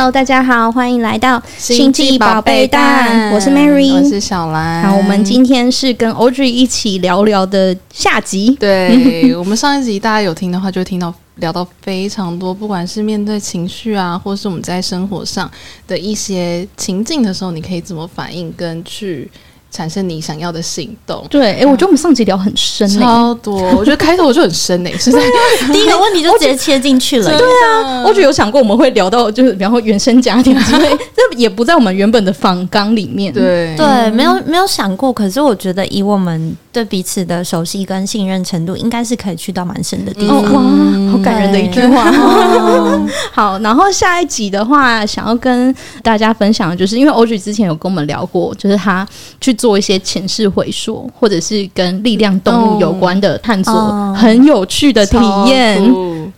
Hello，大家好，欢迎来到星际宝贝蛋，我是 Mary，我是小兰。好，我们今天是跟 Audrey 一起聊聊的下集。对，我们上一集大家有听的话，就会听到聊到非常多，不管是面对情绪啊，或是我们在生活上的一些情境的时候，你可以怎么反应跟去。产生你想要的行动。对，哎、欸，我觉得我们上集聊很深、欸，超多。我觉得开头我就很深诶、欸，是在 第一个问题就直接切进去了。对啊，我觉得有想过我们会聊到，就是比方说原生家庭之类，这也不在我们原本的访纲里面。对对，没有没有想过。可是我觉得以我们对彼此的熟悉跟信任程度，应该是可以去到蛮深的地方。嗯、哇，好感人的一句话。好，然后下一集的话，想要跟大家分享的就是，因为 Audrey 之前有跟我们聊过，就是他去。做一些前世回溯，或者是跟力量动物有关的探索，哦、很有趣的体验。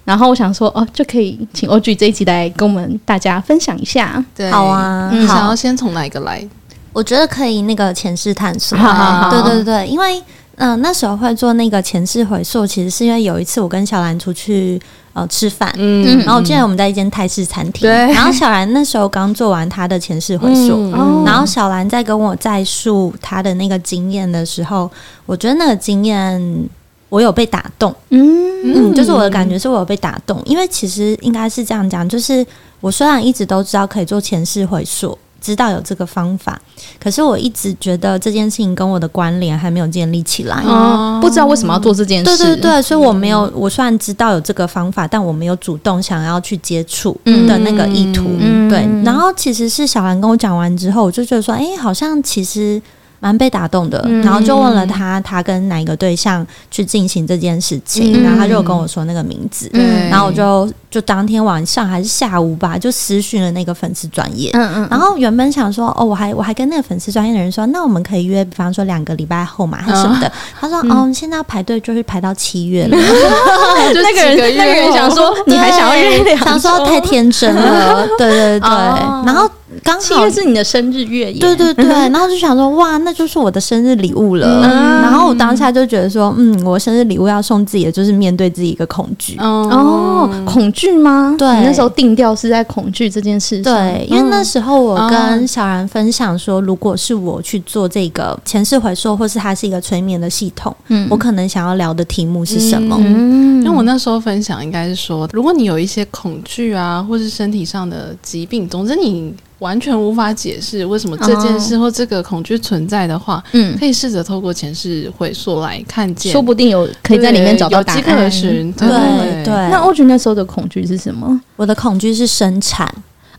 然后我想说，哦，就可以请 Audrey 这一集来跟我们大家分享一下。对，好啊，你想要先从哪一个来？我觉得可以那个前世探索。好好好，对对对，因为嗯、呃，那时候会做那个前世回溯，其实是因为有一次我跟小兰出去。呃，吃饭，嗯，然后记得我们在一间泰式餐厅，对，然后小兰那时候刚做完她的前世回溯，嗯、然后小兰在跟我再述她的那个经验的时候，我觉得那个经验我有被打动，嗯。嗯，就是我的感觉是我有被打动，因为其实应该是这样讲，就是我虽然一直都知道可以做前世回溯。知道有这个方法，可是我一直觉得这件事情跟我的关联还没有建立起来，哦、不知道为什么要做这件事。对对对，所以我没有，我虽然知道有这个方法，但我没有主动想要去接触的那个意图。嗯、对，然后其实是小兰跟我讲完之后，我就觉得说，哎，好像其实。蛮被打动的，然后就问了他，他跟哪一个对象去进行这件事情，嗯、然后他就跟我说那个名字，嗯、然后我就就当天晚上还是下午吧，就私讯了那个粉丝专业，嗯嗯，然后原本想说，哦，我还我还跟那个粉丝专业的人说，那我们可以约，比方说两个礼拜后嘛，还是什么的。嗯、他说，哦，现在要排队就是排到七月了。那个人那个人想说，你还想要约两？想说太天真了，对对对，然后。刚好七月是你的生日月，对对对，然后就想说哇，那就是我的生日礼物了。然后我当下就觉得说，嗯，我生日礼物要送自己的，就是面对自己一个恐惧。哦，恐惧吗？对，那时候定调是在恐惧这件事。对，因为那时候我跟小然分享说，如果是我去做这个前世回溯，或是它是一个催眠的系统，嗯，我可能想要聊的题目是什么？嗯，因为我那时候分享应该是说，如果你有一些恐惧啊，或是身体上的疾病，总之你。完全无法解释为什么这件事或这个恐惧存在的话，嗯，可以试着透过前世回溯来看见，说不定有可以在里面找到答案。对对。那 Audrey 那时候的恐惧是什么？我的恐惧是生产，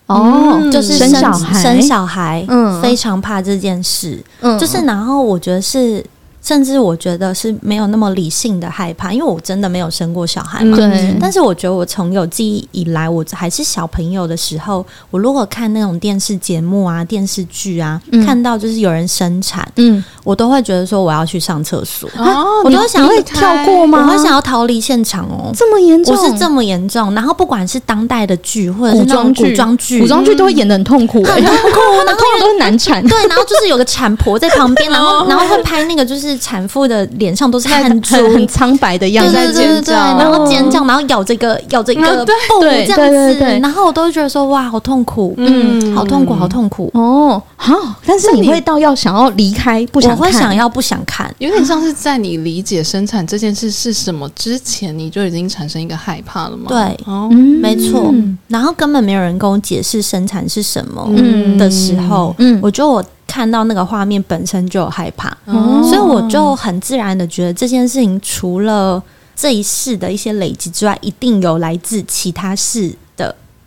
哦，就是生小孩，生小孩，嗯，非常怕这件事，嗯，就是然后我觉得是。甚至我觉得是没有那么理性的害怕，因为我真的没有生过小孩嘛。对。但是我觉得我从有记忆以来，我还是小朋友的时候，我如果看那种电视节目啊、电视剧啊，嗯、看到就是有人生产，嗯，我都会觉得说我要去上厕所。哦。我都会想会跳过吗？我会想要逃离现场哦。这么严重？我是这么严重。然后不管是当代的剧或者是那种古装剧，古装剧都会演的很痛苦，很痛苦，然后 都是难产。对，然后就是有个产婆在旁边，然后然后会拍那个就是。产妇的脸上都是汗珠，很苍白的样子，对对对对，然后尖叫，然后咬着一个咬着一个布这样子，然后我都会觉得说哇，好痛苦，嗯，好痛苦，好痛苦。哦。好，但是你会到要想要离开，不想看，我会想要不想看，有点像是在你理解生产这件事是什么之前，你就已经产生一个害怕了吗？对，哦，没错。然后根本没有人跟我解释生产是什么的时候，嗯，我觉得我。看到那个画面本身就有害怕，哦、所以我就很自然的觉得这件事情除了这一世的一些累积之外，一定有来自其他世的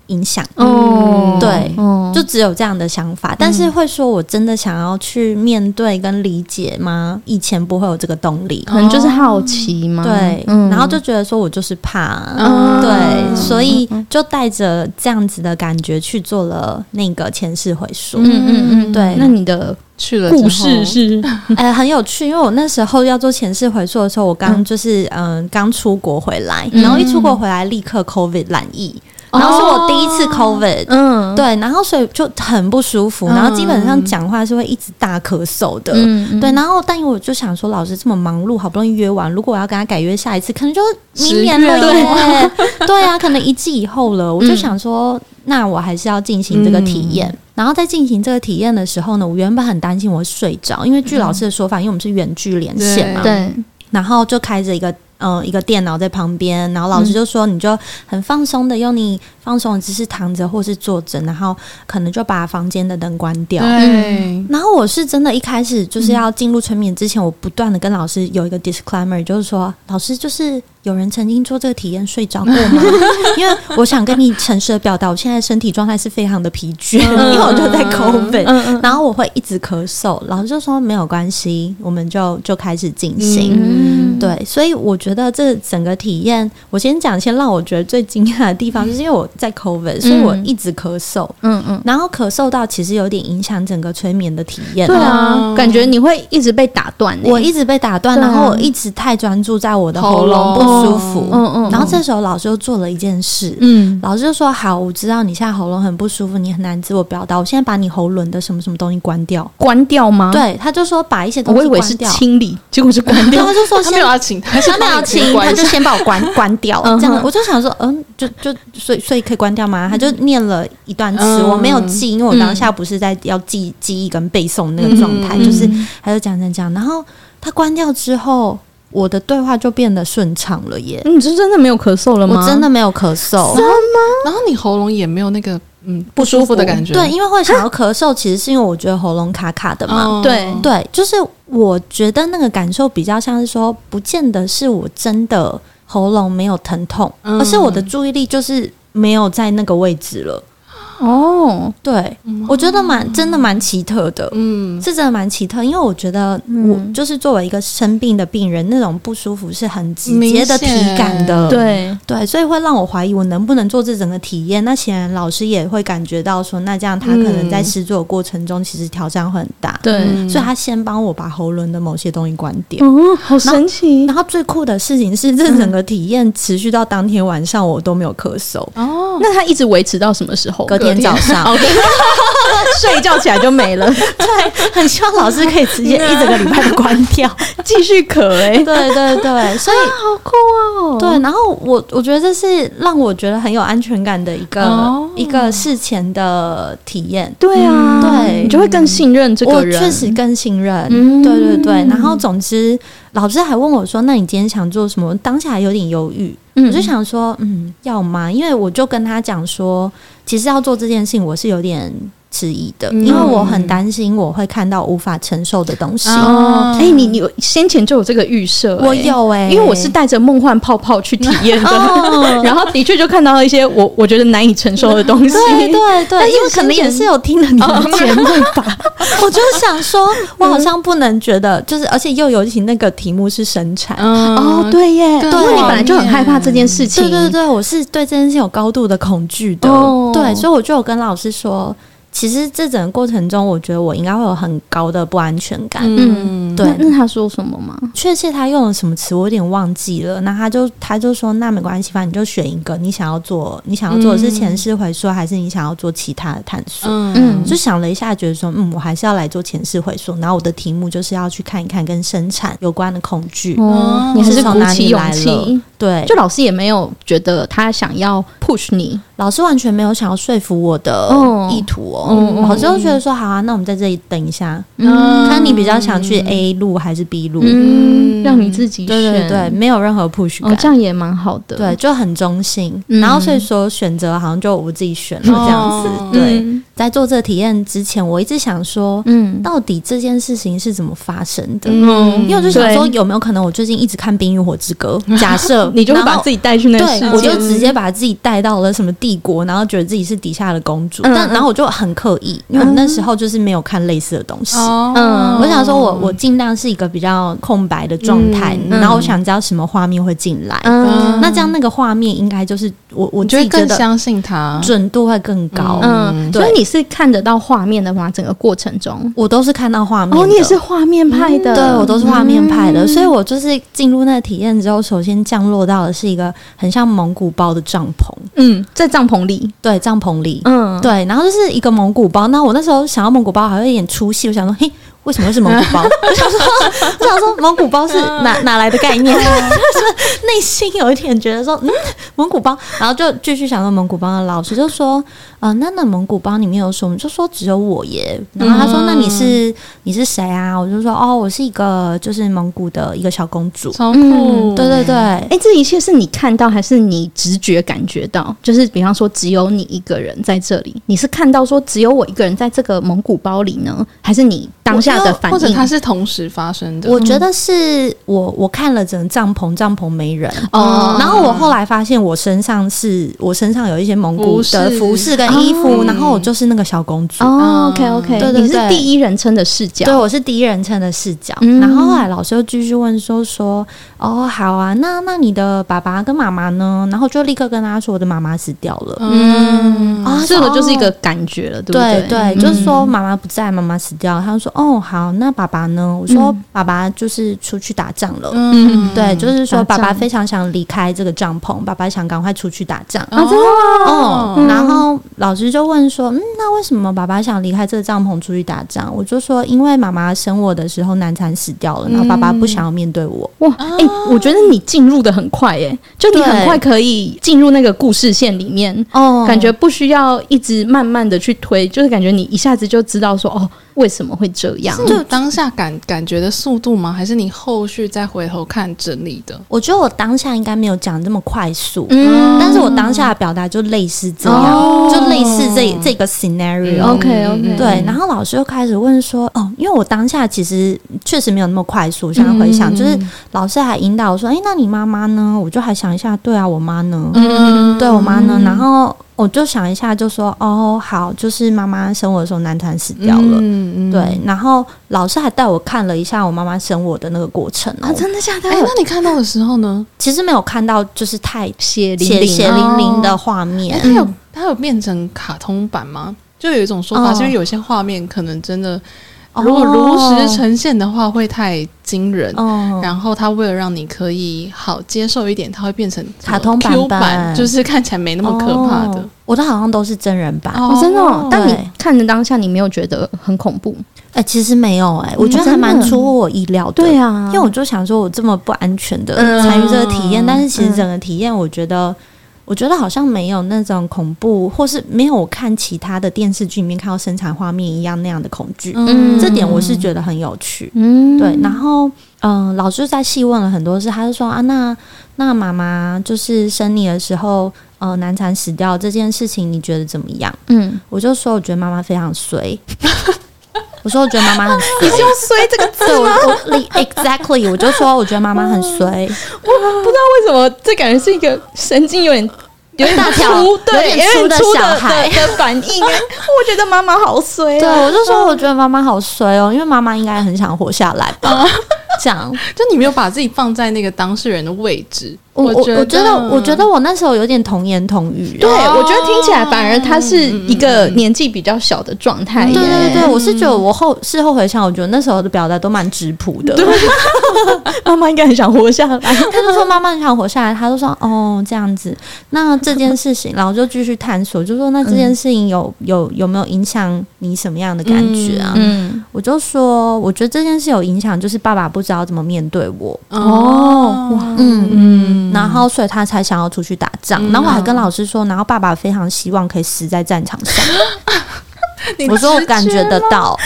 影响。哦，对，哦、就只有这样的想法。但是会说我真的想要去面对跟理解吗？以前不会有这个动力，可能就是好奇嘛。对，嗯、然后就觉得说我就是怕，嗯、对，所以就带着这样子的感觉去做了那个前世回溯。嗯嗯嗯，对。那你的去了故事是，哎，很有趣，因为我那时候要做前世回溯的时候，我刚就是嗯刚出国回来，然后一出国回来立刻 COVID 染疫，然后是我第一次 COVID，嗯，对，然后所以就很不舒服，然后基本上讲话是会一直大咳嗽的，对，然后但因为我就想说，老师这么忙碌，好不容易约完，如果我要跟他改约下一次，可能就明年了耶，对啊，可能一季以后了，我就想说。那我还是要进行这个体验。嗯、然后在进行这个体验的时候呢，我原本很担心我会睡着，因为据老师的说法，嗯、因为我们是远距连线嘛，对，然后就开着一个。嗯，一个电脑在旁边，然后老师就说，你就很放松的用你放松的姿势躺着或是坐着，然后可能就把房间的灯关掉。对。然后我是真的，一开始就是要进入催眠之前，我不断的跟老师有一个 disclaimer，就是说，老师就是。有人曾经做这个体验睡着过吗？因为我想跟你诚实的表达，我现在身体状态是非常的疲倦，因为我就在 COVID，然后我会一直咳嗽。老师就说没有关系，我们就就开始进行。嗯、对，所以我觉得这整个体验，我先讲，先让我觉得最惊讶的地方，就是因为我在 COVID，所以我一直咳嗽，嗯嗯，然后咳嗽到其实有点影响整个催眠的体验。对啊，感觉你会一直被打断，我一直被打断，然后我一直太专注在我的喉咙不。舒服，嗯嗯，然后这时候老师又做了一件事，嗯，老师就说：“好，我知道你现在喉咙很不舒服，你很难自我表达，我现在把你喉轮的什么什么东西关掉，关掉吗？”对，他就说把一些东西关掉，我以为是清理，结果是关掉。他就说他没有要请，他没有要清，他就先把我关关掉。这样，我就想说，嗯，就就所以所以可以关掉吗？他就念了一段词，我没有记，因为我当下不是在要记记忆跟背诵那个状态，就是他就讲讲讲，然后他关掉之后。我的对话就变得顺畅了耶！你是真的没有咳嗽了吗？我真的没有咳嗽，真的吗？然后你喉咙也没有那个嗯不舒服的感觉？对，因为会想要咳嗽，其实是因为我觉得喉咙卡卡的嘛。哦、对对，就是我觉得那个感受比较像是说，不见得是我真的喉咙没有疼痛，嗯、而是我的注意力就是没有在那个位置了。哦，对，我觉得蛮真的蛮奇特的，嗯，是真的蛮奇特，因为我觉得我就是作为一个生病的病人，那种不舒服是很直接的体感的，对。对，所以会让我怀疑我能不能做这整个体验。那显然老师也会感觉到说，那这样他可能在试做的过程中其实挑战会很大，对，所以他先帮我把喉咙的某些东西关掉，嗯，好神奇。然后最酷的事情是，这整个体验持续到当天晚上，我都没有咳嗽。哦，那他一直维持到什么时候？隔天早上，睡一觉起来就没了。对，很希望老师可以直接 一整个礼拜的关掉，继续咳。哎，对对对，所以好酷哦。对，然后我我觉得这是让我觉得很有安全感的一个一个事前的体验。对啊，对，你就会更信任这个人，确实更信任。嗯，对对对。然后总之，老师还问我说：“那你今天想做什么？”当下还有点犹豫。我就想说，嗯，要吗？因为我就跟他讲说，其实要做这件事情，我是有点。质疑的，因为我很担心我会看到无法承受的东西。哦，哎，你你先前就有这个预设？我有哎，因为我是带着梦幻泡泡去体验的，然后的确就看到了一些我我觉得难以承受的东西。对对对，因为可能也是有听了你的节目吧。我就想说，我好像不能觉得，就是而且又尤其那个题目是生产。哦，对耶，因为你本来就很害怕这件事情。对对对，我是对这件事有高度的恐惧的。对，所以我就有跟老师说。其实这整个过程中，我觉得我应该会有很高的不安全感。嗯，对。那他说什么吗？确切他用了什么词，我有点忘记了。那他就他就说，那没关系，反正你就选一个，你想要做，你想要做的是前世回溯，还是你想要做其他的探索？嗯，就想了一下，觉得说，嗯，我还是要来做前世回溯。然后我的题目就是要去看一看跟生产有关的恐惧。哦，你还是从哪里来了？对，就老师也没有觉得他想要 push 你，老师完全没有想要说服我的意图哦。老师就觉得说好啊，那我们在这里等一下，嗯看你比较想去 A 路还是 B 路，嗯让你自己选。对对对，没有任何 push 感，这样也蛮好的。对，就很中性。然后所以说选择好像就我自己选了这样子。对，在做这个体验之前，我一直想说，嗯，到底这件事情是怎么发生的？嗯，因为我就想说，有没有可能我最近一直看《冰与火之歌》？假设 你就会把自己带去那个世界，我就直接把自己带到了什么帝国，然后觉得自己是底下的公主。但然后我就很刻意。因为那时候就是没有看类似的东西，嗯，我想说我我尽量是一个比较空白的状态，然后我想知道什么画面会进来，嗯，那这样那个画面应该就是我我自己觉得更相信它，准度会更高，嗯，所以你是看得到画面的话，整个过程中？我都是看到画面，哦，你也是画面派的，对，我都是画面派的，所以我就是进入那个体验之后，首先降落到的是一个很像蒙古包的帐篷，嗯，在帐篷里，对，帐篷里，嗯，对，然后就是一个蒙古包，那我那时候想要蒙古包，还有一点出戏。我想说，嘿，为什么会是蒙古包？我想说，我想说，蒙古包是 哪哪来的概念？就 是内心有一点觉得说，嗯，蒙古包。然后就继续想说蒙古包的老师就说，呃，那那蒙古包里面有什么？就说只有我耶。然后他说，那你是你是谁啊？我就说，哦，我是一个就是蒙古的一个小公主。超酷，对对对。哎，这一切是你看到还是你直觉感觉到？就是比方说，只有你一个人在这里，你是看到说只有我一个人在这个蒙古包里呢，还是你当下的反应？或者它是同时发生的？我觉得是我我看了整个帐篷，帐篷没人哦。然后我后来发现，我身上是我身上有一些蒙古的服饰跟衣服，然后我就是那个小公主。哦，OK OK，对对，你是第一人称的视角，对，我是第一人称的视角。然后后来老师又继续问说说，哦，好啊，那那你的爸爸跟妈妈呢？然后就立刻跟他说，我的妈妈死掉了。嗯啊，这个就是一个感觉了，对不对？对，就是说妈妈不在，妈妈死掉。他就说，哦，好，那爸爸呢？我说爸爸就是出去打仗了。嗯，对，就是说爸爸非常想离开这个帐篷，爸爸想赶快出去打仗。啊，真的？哦，然后老师就问说，嗯，那为什么爸爸想离开这个帐篷出去打仗？我就说，因为妈妈生我的时候难产死掉了，然后爸爸不想要面对我。哇，哎，我觉得你进入的很快，哎，就你很快可以进入那个故事线里面，哦，感觉不需要一直慢慢的去推，就是感觉你一下子就知道说，哦。为什么会这样？就当下感感觉的速度吗？还是你后续再回头看整理的？我觉得我当下应该没有讲这么快速，嗯，但是我当下的表达就类似这样，哦、就类似这这个 scenario。OK OK，对。然后老师又开始问说：“哦，因为我当下其实确实没有那么快速。”现在回想，嗯、就是老师还引导我说：“哎，那你妈妈呢？”我就还想一下，对啊，我妈呢？嗯，对我妈呢？然后。我就想一下，就说哦，好，就是妈妈生我的时候难产死掉了，嗯嗯，对。然后老师还带我看了一下我妈妈生我的那个过程啊，真的假的？哎，那你看到的时候呢？其实没有看到，就是太血血血淋淋的画面。它有它有变成卡通版吗？就有一种说法，因为有些画面可能真的。如果如实呈现的话，会太惊人。哦，然后他为了让你可以好接受一点，他会变成卡通版版，就是看起来没那么可怕的。我的好像都是真人版，哦，真的。但你看的当下，你没有觉得很恐怖？哎，其实没有，哎，我觉得还蛮出乎我意料的。对啊，因为我就想说，我这么不安全的参与这个体验，但是其实整个体验，我觉得。我觉得好像没有那种恐怖，或是没有我看其他的电视剧里面看到生产画面一样那样的恐惧。嗯，这点我是觉得很有趣。嗯，对。然后，嗯、呃，老师在细问了很多事，他就说啊，那那妈妈就是生你的时候，呃，难产死掉这件事情，你觉得怎么样？嗯，我就说我觉得妈妈非常衰。我说我觉得妈妈很衰，你是用“衰”这个字吗？我我 exactly，我就说我觉得妈妈很衰。我不知道为什么，这感觉是一个神经有点有点大条、对，有点粗的小孩的反应。我觉得妈妈好衰。对，我就说我觉得妈妈好衰哦，因为妈妈应该很想活下来吧。这样，就你没有把自己放在那个当事人的位置。我我我觉得，我觉得我那时候有点童言童语。对，我觉得听起来反而他是一个年纪比较小的状态。对对对，我是觉得我后事后回想，我觉得那时候的表达都蛮质朴的。妈妈应该很想活下来，他就说妈妈很想活下来，他就说哦这样子。那这件事情，然后就继续探索，就说那这件事情有有有没有影响你什么样的感觉啊？嗯，我就说我觉得这件事有影响，就是爸爸不知道怎么面对我。哦，哇，嗯嗯。然后，所以他才想要出去打仗。然后我还跟老师说，然后爸爸非常希望可以死在战场上。我说我感觉得到，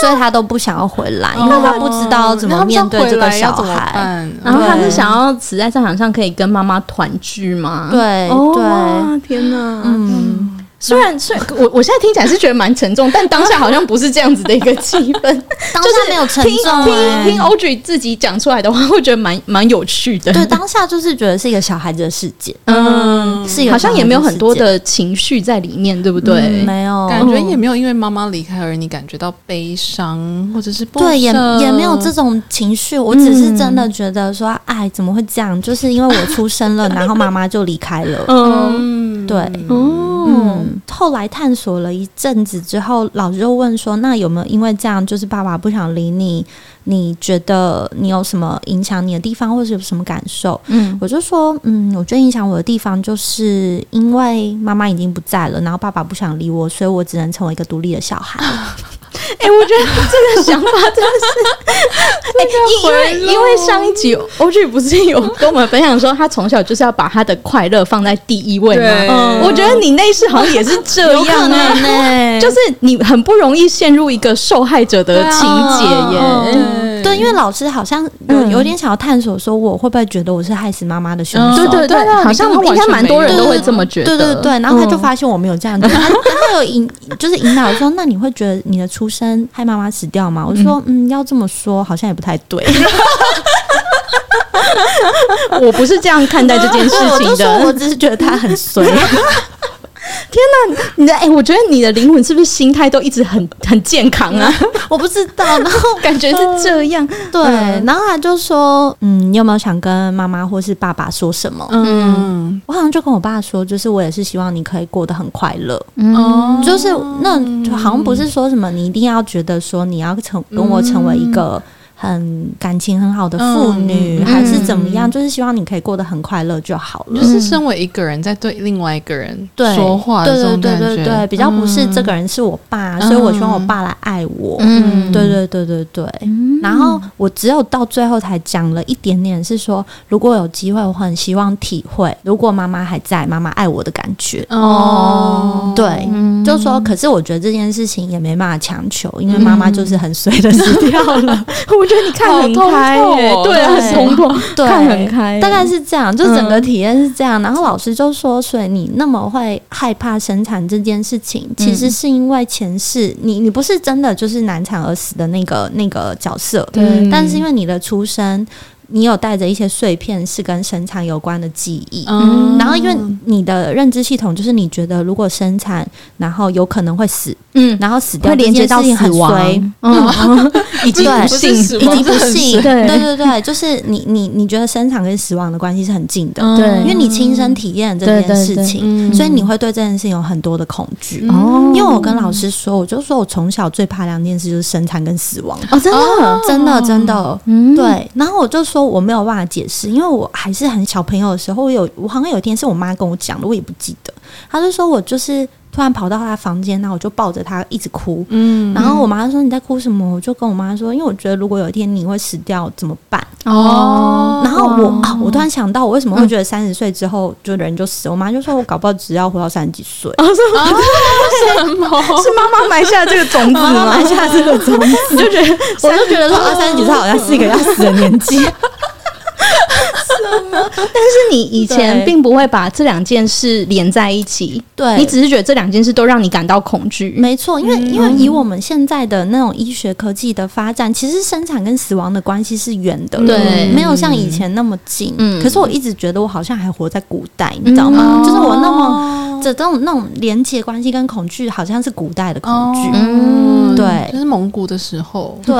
所以他都不想要回来，因为他不知道怎么面对这个小孩。然后他是想要死在战场上，可以跟妈妈团聚吗？对对，天哪，嗯。虽然虽然我我现在听起来是觉得蛮沉重，但当下好像不是这样子的一个气氛，当下没有沉重。听听 Audrey 自己讲出来的话，会觉得蛮蛮有趣的。对，当下就是觉得是一个小孩子的世界，嗯，是好像也没有很多的情绪在里面，对不对？没有，感觉也没有因为妈妈离开而你感觉到悲伤或者是不对，也也没有这种情绪。我只是真的觉得说，哎，怎么会这样？就是因为我出生了，然后妈妈就离开了。嗯，对，嗯。后来探索了一阵子之后，老师就问说：“那有没有因为这样，就是爸爸不想理你？你觉得你有什么影响你的地方，或者有什么感受？”嗯，我就说：“嗯，我觉得影响我的地方，就是因为妈妈已经不在了，然后爸爸不想理我，所以我只能成为一个独立的小孩。” 哎、欸，我觉得这个想法真的是，哎、欸，因为因为上一集欧剧不是有跟我们分享说，他从小就是要把他的快乐放在第一位吗？嗯、我觉得你那次好像也是这 样啊、欸，就是你很不容易陷入一个受害者的情节耶。对，因为老师好像有有点想要探索，说我会不会觉得我是害死妈妈的凶手？对对对，好像应该蛮多人都会这么觉得。对对对，然后他就发现我没有这样子，他有引，就是引导说，那你会觉得你的出生害妈妈死掉吗？我就说，嗯，要这么说好像也不太对。我不是这样看待这件事情的，我，我只是觉得他很衰。天哪，你的哎、欸，我觉得你的灵魂是不是心态都一直很很健康啊？我不知道，然后感觉是这样。对，然后他就说：“嗯，你有没有想跟妈妈或是爸爸说什么？”嗯，我好像就跟我爸说，就是我也是希望你可以过得很快乐。嗯，就是那好像不是说什么你一定要觉得说你要成跟我成为一个。很感情很好的妇女，嗯、还是怎么样？嗯、就是希望你可以过得很快乐就好了。就是身为一个人在对另外一个人说话的这种感觉，对对对对对，比较不是这个人是我爸，嗯、所以我希望我爸来爱我。嗯，对对对对对。嗯、然后我只有到最后才讲了一点点，是说如果有机会，我很希望体会，如果妈妈还在，妈妈爱我的感觉。哦，对，嗯、就说，可是我觉得这件事情也没办法强求，因为妈妈就是很随的死掉了。我觉得你看很开耶，对啊，很通透，看很开，大概是这样，就整个体验是这样。然后老师就说：“所以你那么会害怕生产这件事情，其实是因为前世你你不是真的就是难产而死的那个那个角色，对，但是因为你的出生。”你有带着一些碎片是跟生产有关的记忆，嗯，然后因为你的认知系统就是你觉得如果生产，然后有可能会死，嗯，然后死掉会连接到死亡，嗯，已经不幸，已经不幸，对。对对对，就是你你你觉得生产跟死亡的关系是很近的，对，因为你亲身体验这件事情，所以你会对这件事情有很多的恐惧。哦，因为我跟老师说，我就说我从小最怕两件事就是生产跟死亡，哦，真的，真的，真的，嗯，对，然后我就说。我没有办法解释，因为我还是很小朋友的时候，我有我好像有一天是我妈跟我讲的，我也不记得。她就说我就是突然跑到他房间，那我就抱着他一直哭。嗯，然后我妈说你在哭什么？我就跟我妈说，因为我觉得如果有一天你会死掉怎么办？哦，然后我啊，我突然想到，我为什么会觉得三十岁之后就人就死？我妈就说我搞不好只要活到三十几岁。哦，什么？是妈妈埋下这个种子吗？埋下这个种子，就觉得我就觉得说三十几岁好像是一个要死的年纪。但是你以前并不会把这两件事连在一起，对，你只是觉得这两件事都让你感到恐惧。没错，因为因为以我们现在的那种医学科技的发展，其实生产跟死亡的关系是远的，对，没有像以前那么近。嗯，可是我一直觉得我好像还活在古代，你知道吗？就是我那么这种那种连接关系跟恐惧，好像是古代的恐惧。嗯，对，就是蒙古的时候，对，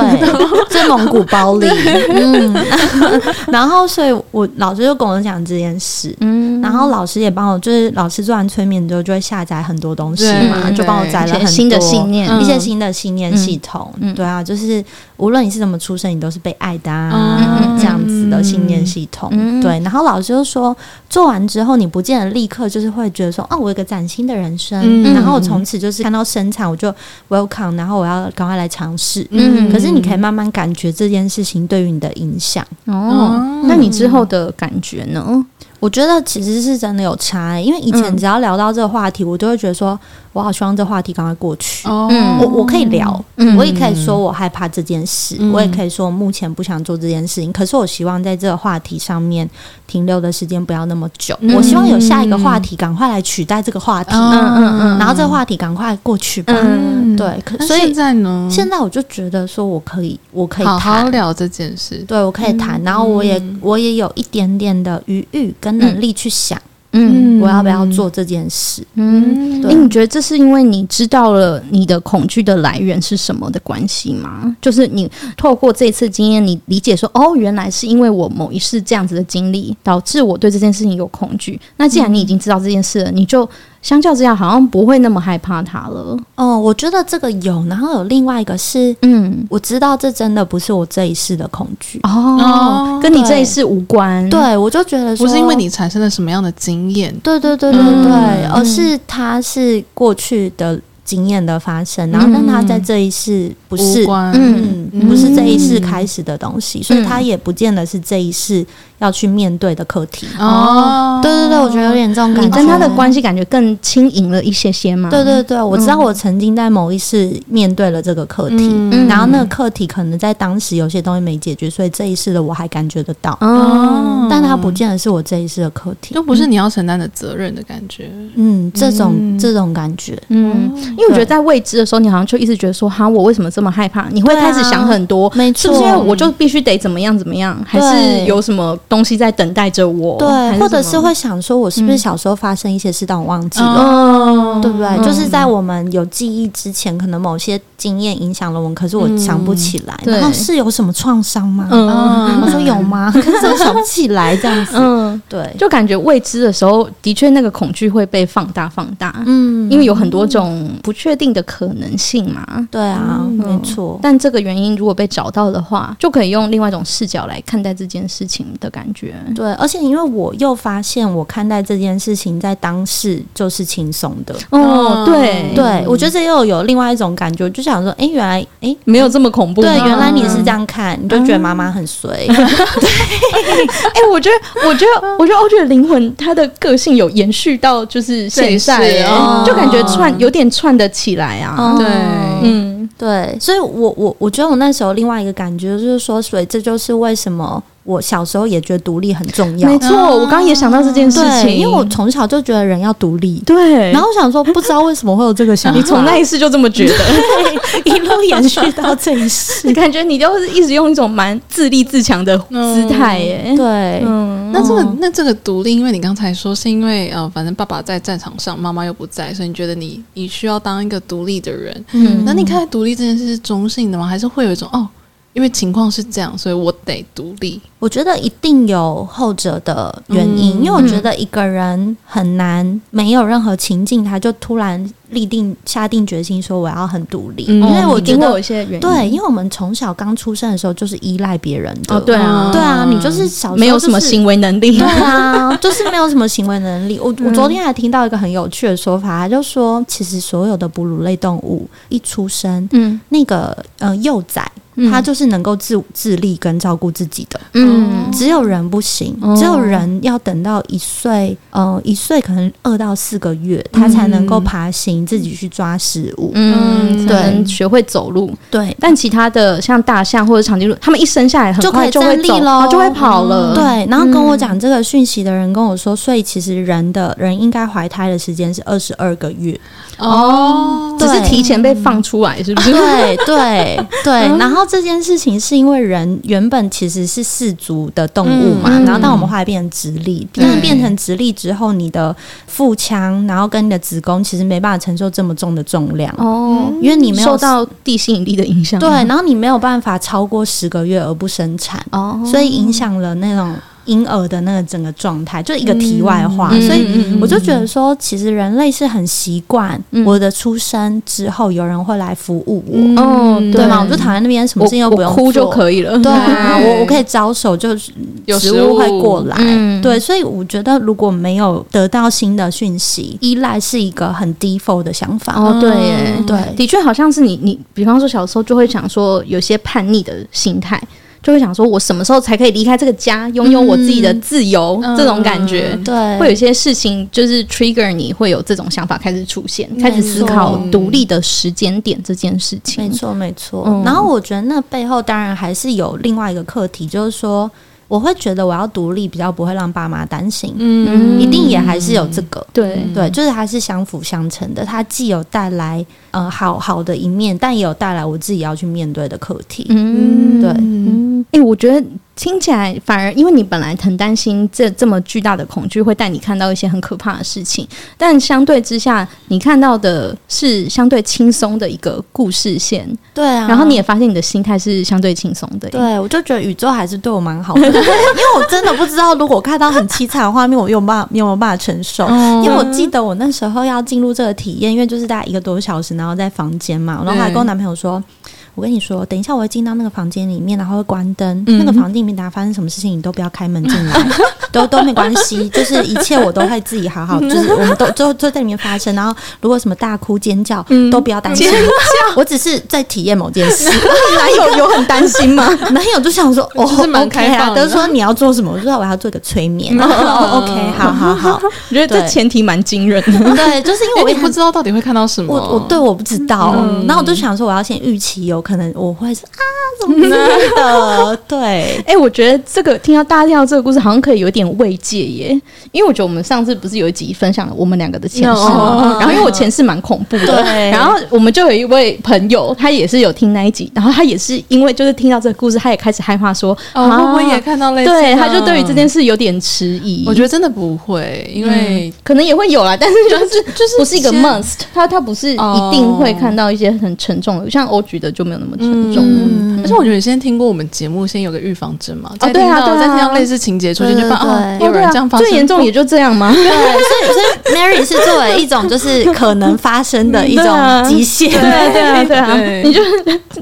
在 蒙古包里。嗯，然后所以我。老师就跟我讲这件事，嗯，然后老师也帮我，就是老师做完催眠之后，就会下载很多东西嘛，就帮我载了很多新的信念，一些新的信念系统，对啊，就是无论你是怎么出生，你都是被爱的啊，这样子的信念系统，对。然后老师就说，做完之后，你不见得立刻就是会觉得说，哦，我有个崭新的人生，然后我从此就是看到生产，我就 welcome，然后我要赶快来尝试，嗯，可是你可以慢慢感觉这件事情对于你的影响，哦，那你之后的。感觉呢？我觉得其实是真的有差，欸，因为以前只要聊到这个话题，嗯、我都会觉得说。我好希望这话题赶快过去。嗯，我我可以聊，嗯，我也可以说我害怕这件事，我也可以说我目前不想做这件事情。可是我希望在这个话题上面停留的时间不要那么久。我希望有下一个话题赶快来取代这个话题。嗯嗯嗯，然后这个话题赶快过去吧。嗯，对。可所以现在呢？现在我就觉得说我可以，我可以好好聊这件事。对，我可以谈，然后我也我也有一点点的余裕跟能力去想。嗯，我要不要做这件事？嗯，对，欸，你觉得这是因为你知道了你的恐惧的来源是什么的关系吗？就是你透过这次经验，你理解说，哦，原来是因为我某一世这样子的经历，导致我对这件事情有恐惧。那既然你已经知道这件事了，你就。相较之下，好像不会那么害怕他了。哦，我觉得这个有，然后有另外一个是，嗯，我知道这真的不是我这一世的恐惧哦，跟你这一世无关。对，我就觉得说，不是因为你产生了什么样的经验，对对对对对，而是它是过去的。经验的发生，然后但他在这一世不是，嗯，不是这一世开始的东西，所以他也不见得是这一世要去面对的课题。哦，对对对，我觉得有点这种感觉，你跟他的关系感觉更轻盈了一些些嘛。对对对，我知道我曾经在某一世面对了这个课题，然后那个课题可能在当时有些东西没解决，所以这一世的我还感觉得到。哦，但他不见得是我这一世的课题，都不是你要承担的责任的感觉。嗯，这种这种感觉，嗯。因为我觉得在未知的时候，你好像就一直觉得说，哈，我为什么这么害怕？你会开始想很多，没错，是不是因为我就必须得怎么样怎么样，还是有什么东西在等待着我？对，或者是会想说，我是不是小时候发生一些事，但我忘记了，对不对？就是在我们有记忆之前，可能某些经验影响了我，可是我想不起来。然后是有什么创伤吗？嗯，我说有吗？可是我想不起来这样子。嗯，对，就感觉未知的时候，的确那个恐惧会被放大放大。嗯，因为有很多种。不确定的可能性嘛？对啊，嗯、没错。但这个原因如果被找到的话，就可以用另外一种视角来看待这件事情的感觉。对，而且因为我又发现，我看待这件事情在当时就是轻松的。哦，对对，我觉得这又有另外一种感觉，就想说，哎，原来哎没有这么恐怖。对，原来你是这样看，嗯、你就觉得妈妈很随。对，哎，我觉得，我觉得，我觉得欧剧的灵魂，他的个性有延续到就是现在，哦、就感觉串有点串。得起来啊，对，嗯，对，所以我我我觉得我那时候另外一个感觉就是说，所以这就是为什么我小时候也觉得独立很重要。没错，我刚刚也想到这件事情，因为我从小就觉得人要独立。对，然后我想说，不知道为什么会有这个想法，你从那一世就这么觉得，一路延续到这一世，你感觉你就是一直用一种蛮自立自强的姿态耶。对，嗯，那这个那这个独立，因为你刚才说是因为呃，反正爸爸在战场上，妈妈又不在，所以你觉得你你需要当一个独立的人。嗯，那你看独立这件事是中性的吗？还是会有一种哦？因为情况是这样，所以我得独立。我觉得一定有后者的原因，嗯、因为我觉得一个人很难没有任何情境，他就突然立定下定决心说我要很独立。嗯、因为我觉得有一些原因，对，因为我们从小刚出生的时候就是依赖别人的，哦、对啊，对啊，你就是小没有什么行为能力，对啊，就是没有什么行为能力。我我昨天还听到一个很有趣的说法，他就说，其实所有的哺乳类动物一出生，嗯，那个呃幼崽。他就是能够自自立跟照顾自己的，嗯，只有人不行，只有人要等到一岁，呃，一岁可能二到四个月，他才能够爬行，自己去抓食物，嗯，对，学会走路，对。但其他的像大象或者长颈鹿，他们一生下来很快就会走，就会跑了，对。然后跟我讲这个讯息的人跟我说，所以其实人的人应该怀胎的时间是二十二个月。哦，只是提前被放出来，是不是？对对对。然后这件事情是因为人原本其实是四足的动物嘛，然后但我们后来变成直立，变变成直立之后，你的腹腔，然后跟你的子宫其实没办法承受这么重的重量哦，因为你没有受到地心引力的影响。对，然后你没有办法超过十个月而不生产哦，所以影响了那种。婴儿的那个整个状态，就一个题外话，嗯、所以我就觉得说，其实人类是很习惯我的出生之后有人会来服务我，嗯、对。吗？我就躺在那边，什么事情都不用做，哭就可以了。对啊，我我可以招手，就食物会过来。嗯、对，所以我觉得如果没有得到新的讯息，依赖是一个很 default 的想法。哦，对耶，对，的确好像是你，你比方说小时候就会想说有些叛逆的心态。就会想说，我什么时候才可以离开这个家，拥有我自己的自由？嗯、这种感觉，对，会有一些事情就是 trigger 你会有这种想法开始出现，开始思考独立的时间点这件事情。没错，没错。嗯、然后我觉得那背后当然还是有另外一个课题，就是说。我会觉得我要独立，比较不会让爸妈担心。嗯，一定也还是有这个。对对，就是它是相辅相成的。它既有带来呃好好的一面，但也有带来我自己要去面对的课题。嗯，对。嗯，哎，我觉得。听起来反而，因为你本来很担心这这么巨大的恐惧会带你看到一些很可怕的事情，但相对之下，你看到的是相对轻松的一个故事线。对啊，然后你也发现你的心态是相对轻松的。对，我就觉得宇宙还是对我蛮好的，因为我真的不知道，如果看到很凄惨的画面，我有办法，有没有办法承受？因为我记得我那时候要进入这个体验，因为就是大概一个多小时，然后在房间嘛，然后还跟我男朋友说。我跟你说，等一下我会进到那个房间里面，然后会关灯。嗯、那个房间里面，大家发生什么事情，你都不要开门进来，都都没关系，就是一切我都会自己好好，就是我们都都都在里面发生。然后如果什么大哭尖叫，嗯、都不要担心，我只是在体验某件事。男友有很担心吗？男友就想说，哦，就是蛮开放的，都、说你要做什么，我说我要做一个催眠。，OK，好好好，我觉得这前提蛮惊人的。对，就是因为我也不知道到底会看到什么，我我对我不知道，嗯、然后我就想说，我要先预期有可能我会是啊，怎么的？对，哎、欸，我觉得这个听到大家听到这个故事，好像可以有点慰藉耶，因为我觉得我们上次不是有一集分享了我们两个的前世吗然后因为我前世蛮恐怖的，对，然后我们就有一位朋友，他也是有听那一集，然后他也是因为就是听到这个故事，他也开始害怕说，哦，啊、我也看到类似，对，他就对于这件事有点迟疑。我觉得真的不会，因为、嗯、可能也会有啦，但是就是就是不是一个 must，他他不是一定会看到一些很沉重的，哦、像欧局的就没有那么沉重。嗯，而且我觉得你先听过我们节目，先有个预防针嘛。哦，对啊，对啊，再听到类似情节出现，就发现有人这样发生，最严重也就这样吗？对，所以所以 Mary 是作为一种就是可能发生的一种极限，对对对啊，你就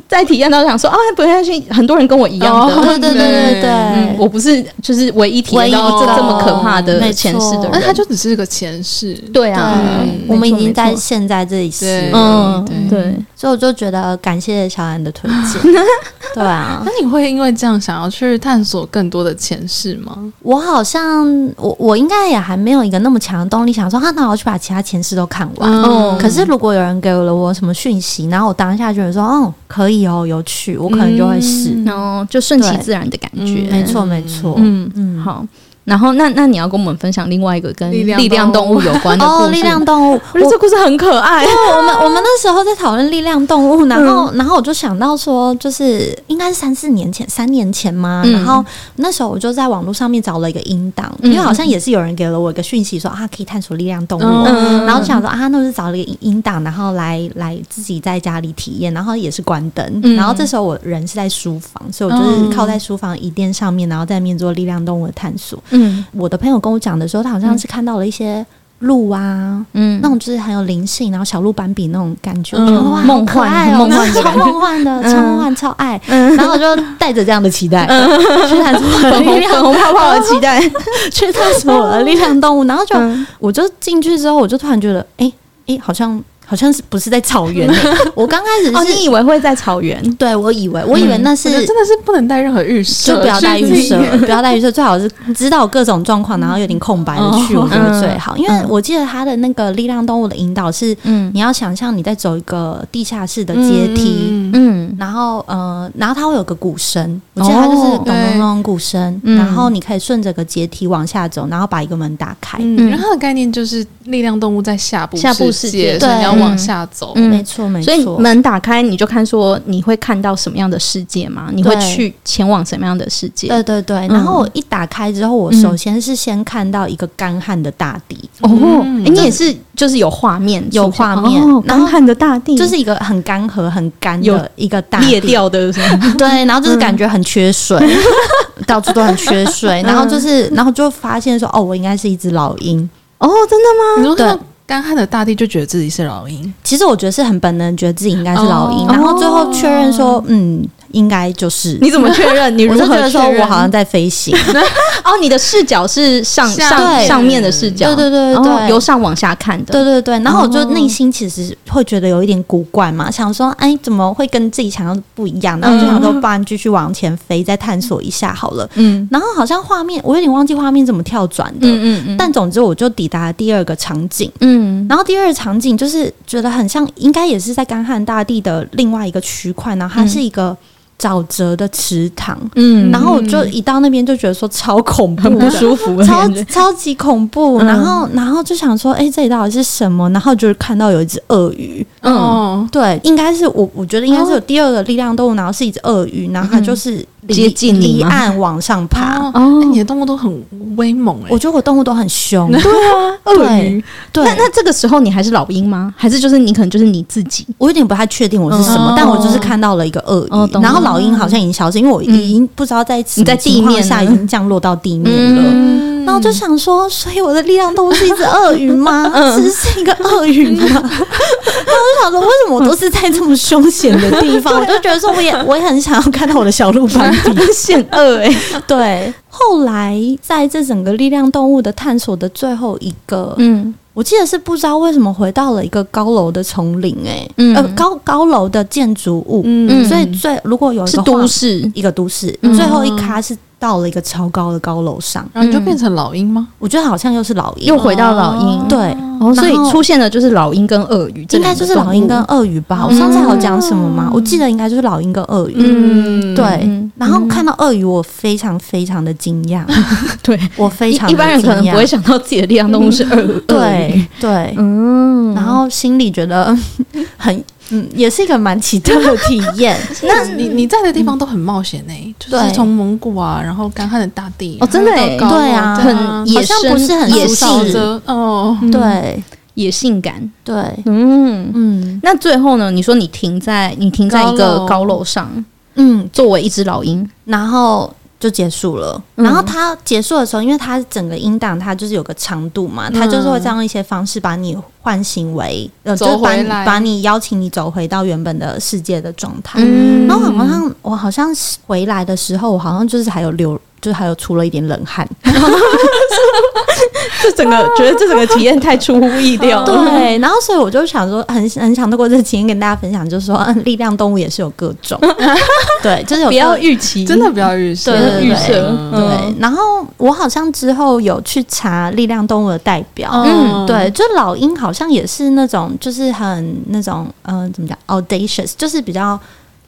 在体验到想说啊，不相信很多人跟我一样的，对对对对对，我不是就是唯一体验到这这么可怕的前世的人，那他就只是个前世，对啊，我们已经在现在这一世，嗯，对，所以我就觉得感谢小兰的推荐，对啊，那你会因为这样想要去探索更多的前世吗？我好像我我应该也还没有一个那么强的动力，想说哈，那我要去把其他前世都看完。嗯，可是如果有人给了我什么讯息，然后我当下觉得说，哦，可以哦，有趣，我可能就会试，然后就顺其自然的感觉。没错，没错。嗯嗯，好。然后，那那你要跟我们分享另外一个跟力量动物有关的故事。哦，力量动物，我觉得这故事很可爱。对，我们我们那时候在讨论力量动物，然后然后我就想到说，就是应该是三四年前，三年前嘛。然后那时候我就在网络上面找了一个音档，因为好像也是有人给了我一个讯息说啊，可以探索力量动物。然后想说啊，那我就找了一个音档，然后来来自己在家里体验，然后也是关灯。然后这时候我人是在书房，所以我就是靠在书房椅垫上面，然后在面做力量动物的探索。嗯，我的朋友。跟我讲的时候，他好像是看到了一些鹿啊，嗯，那种就是很有灵性，然后小鹿斑比那种感觉，嗯、哇，梦幻，梦幻超梦幻的，超梦幻，超爱。嗯、然后我就带着这样的期待，嗯、去探索粉红泡泡的期待，去探索我的力量动物。然后就，嗯、我就进去之后，我就突然觉得，哎、欸、哎、欸，好像。好像是不是在草原？我刚开始是，哦，你以为会在草原？对，我以为，我以为那是真的是不能带任何预设，就不要带预设，不要带预设，最好是知道各种状况，然后有点空白的去，我觉得最好。因为我记得他的那个力量动物的引导是，嗯，你要想象你在走一个地下室的阶梯，嗯，然后呃，然后它会有个鼓声，我记得它就是咚咚咚鼓声，然后你可以顺着个阶梯往下走，然后把一个门打开。嗯，然后它的概念就是力量动物在下部下部世界，对。往下走，嗯，没错没错。所以门打开，你就看说你会看到什么样的世界吗？你会去前往什么样的世界？对对对。然后我一打开之后，我首先是先看到一个干旱的大地。哦，哎，你也是，就是有画面，有画面，干旱的大地，就是一个很干涸、很干的一个大裂掉的，对。然后就是感觉很缺水 到处都很缺水。然后就是，然后就发现说，哦，我应该是一只老鹰。哦，真的吗？对。干旱的大地就觉得自己是老鹰，其实我觉得是很本能，觉得自己应该是老鹰，然后最后确认说，嗯。应该就是你怎么确认？你如何确认？我好像在飞行 哦，你的视角是上上上面的视角，对对对对，由上往下看的，对对对。然后我就内心其实会觉得有一点古怪嘛，想说哎，怎么会跟自己想象的不一样？然后就想说，不然继续往前飞，再探索一下好了。嗯，然后好像画面我有点忘记画面怎么跳转的，嗯嗯，但总之我就抵达了第二个场景，嗯，然后第二个场景就是觉得很像，应该也是在干旱大地的另外一个区块，然后它是一个。沼泽的池塘，嗯，然后我就一到那边就觉得说超恐怖，很不舒服，超超级恐怖。然后，然后就想说，哎，这里到底是什么？然后就是看到有一只鳄鱼，嗯，对，应该是我，我觉得应该是有第二个力量动物，然后是一只鳄鱼，然后它就是。接近离岸往上爬。哦，你的动物都很威猛哎，我觉得我动物都很凶，对啊，鳄鱼，对。那那这个时候你还是老鹰吗？还是就是你可能就是你自己？我有点不太确定我是什么，但我就是看到了一个鳄鱼，然后老鹰好像已经消失，因为我已经不知道在在地面下已经降落到地面了。然后就想说，所以我的力量动物是一只鳄鱼吗？嗯、只是一个鳄鱼吗？然后我就想说，为什么我都是在这么凶险的地方？我 就觉得说，我也我也很想要看到我的小鹿斑比险恶哎。对，后来在这整个力量动物的探索的最后一个，嗯。我记得是不知道为什么回到了一个高楼的丛林，哎，呃，高高楼的建筑物，嗯，所以最如果有一个是都市，一个都市，最后一咖是。到了一个超高的高楼上，然后你就变成老鹰吗？我觉得好像又是老鹰，又回到老鹰。对，所以出现的就是老鹰跟鳄鱼，应该就是老鹰跟鳄鱼吧？我上次还有讲什么吗？我记得应该就是老鹰跟鳄鱼。嗯，对。然后看到鳄鱼，我非常非常的惊讶。对，我非常一般人可能不会想到自己的力量动物是鳄。对对，嗯。然后心里觉得很。嗯，也是一个蛮奇特的体验。那你你在的地方都很冒险呢，就是从蒙古啊，然后干旱的大地哦，真的对啊，很野生，不是很野性哦，对，野性感，对，嗯嗯。那最后呢？你说你停在你停在一个高楼上，嗯，作为一只老鹰，然后。就结束了，然后它结束的时候，因为它整个音档它就是有个长度嘛，它就是会这样一些方式把你唤醒为，呃，就把你把你邀请你走回到原本的世界的状态。然后好像我好像回来的时候，我好像就是还有流。就是还有出了一点冷汗，这整个觉得这整个体验太出乎意料。对，然后所以我就想说，很很想透过这个体验跟大家分享，就是说，力量动物也是有各种，对，就是有不要预期，真的不要预设，预设。对，然后我好像之后有去查力量动物的代表，嗯，对，就老鹰好像也是那种，就是很那种，嗯，怎么讲，audacious，就是比较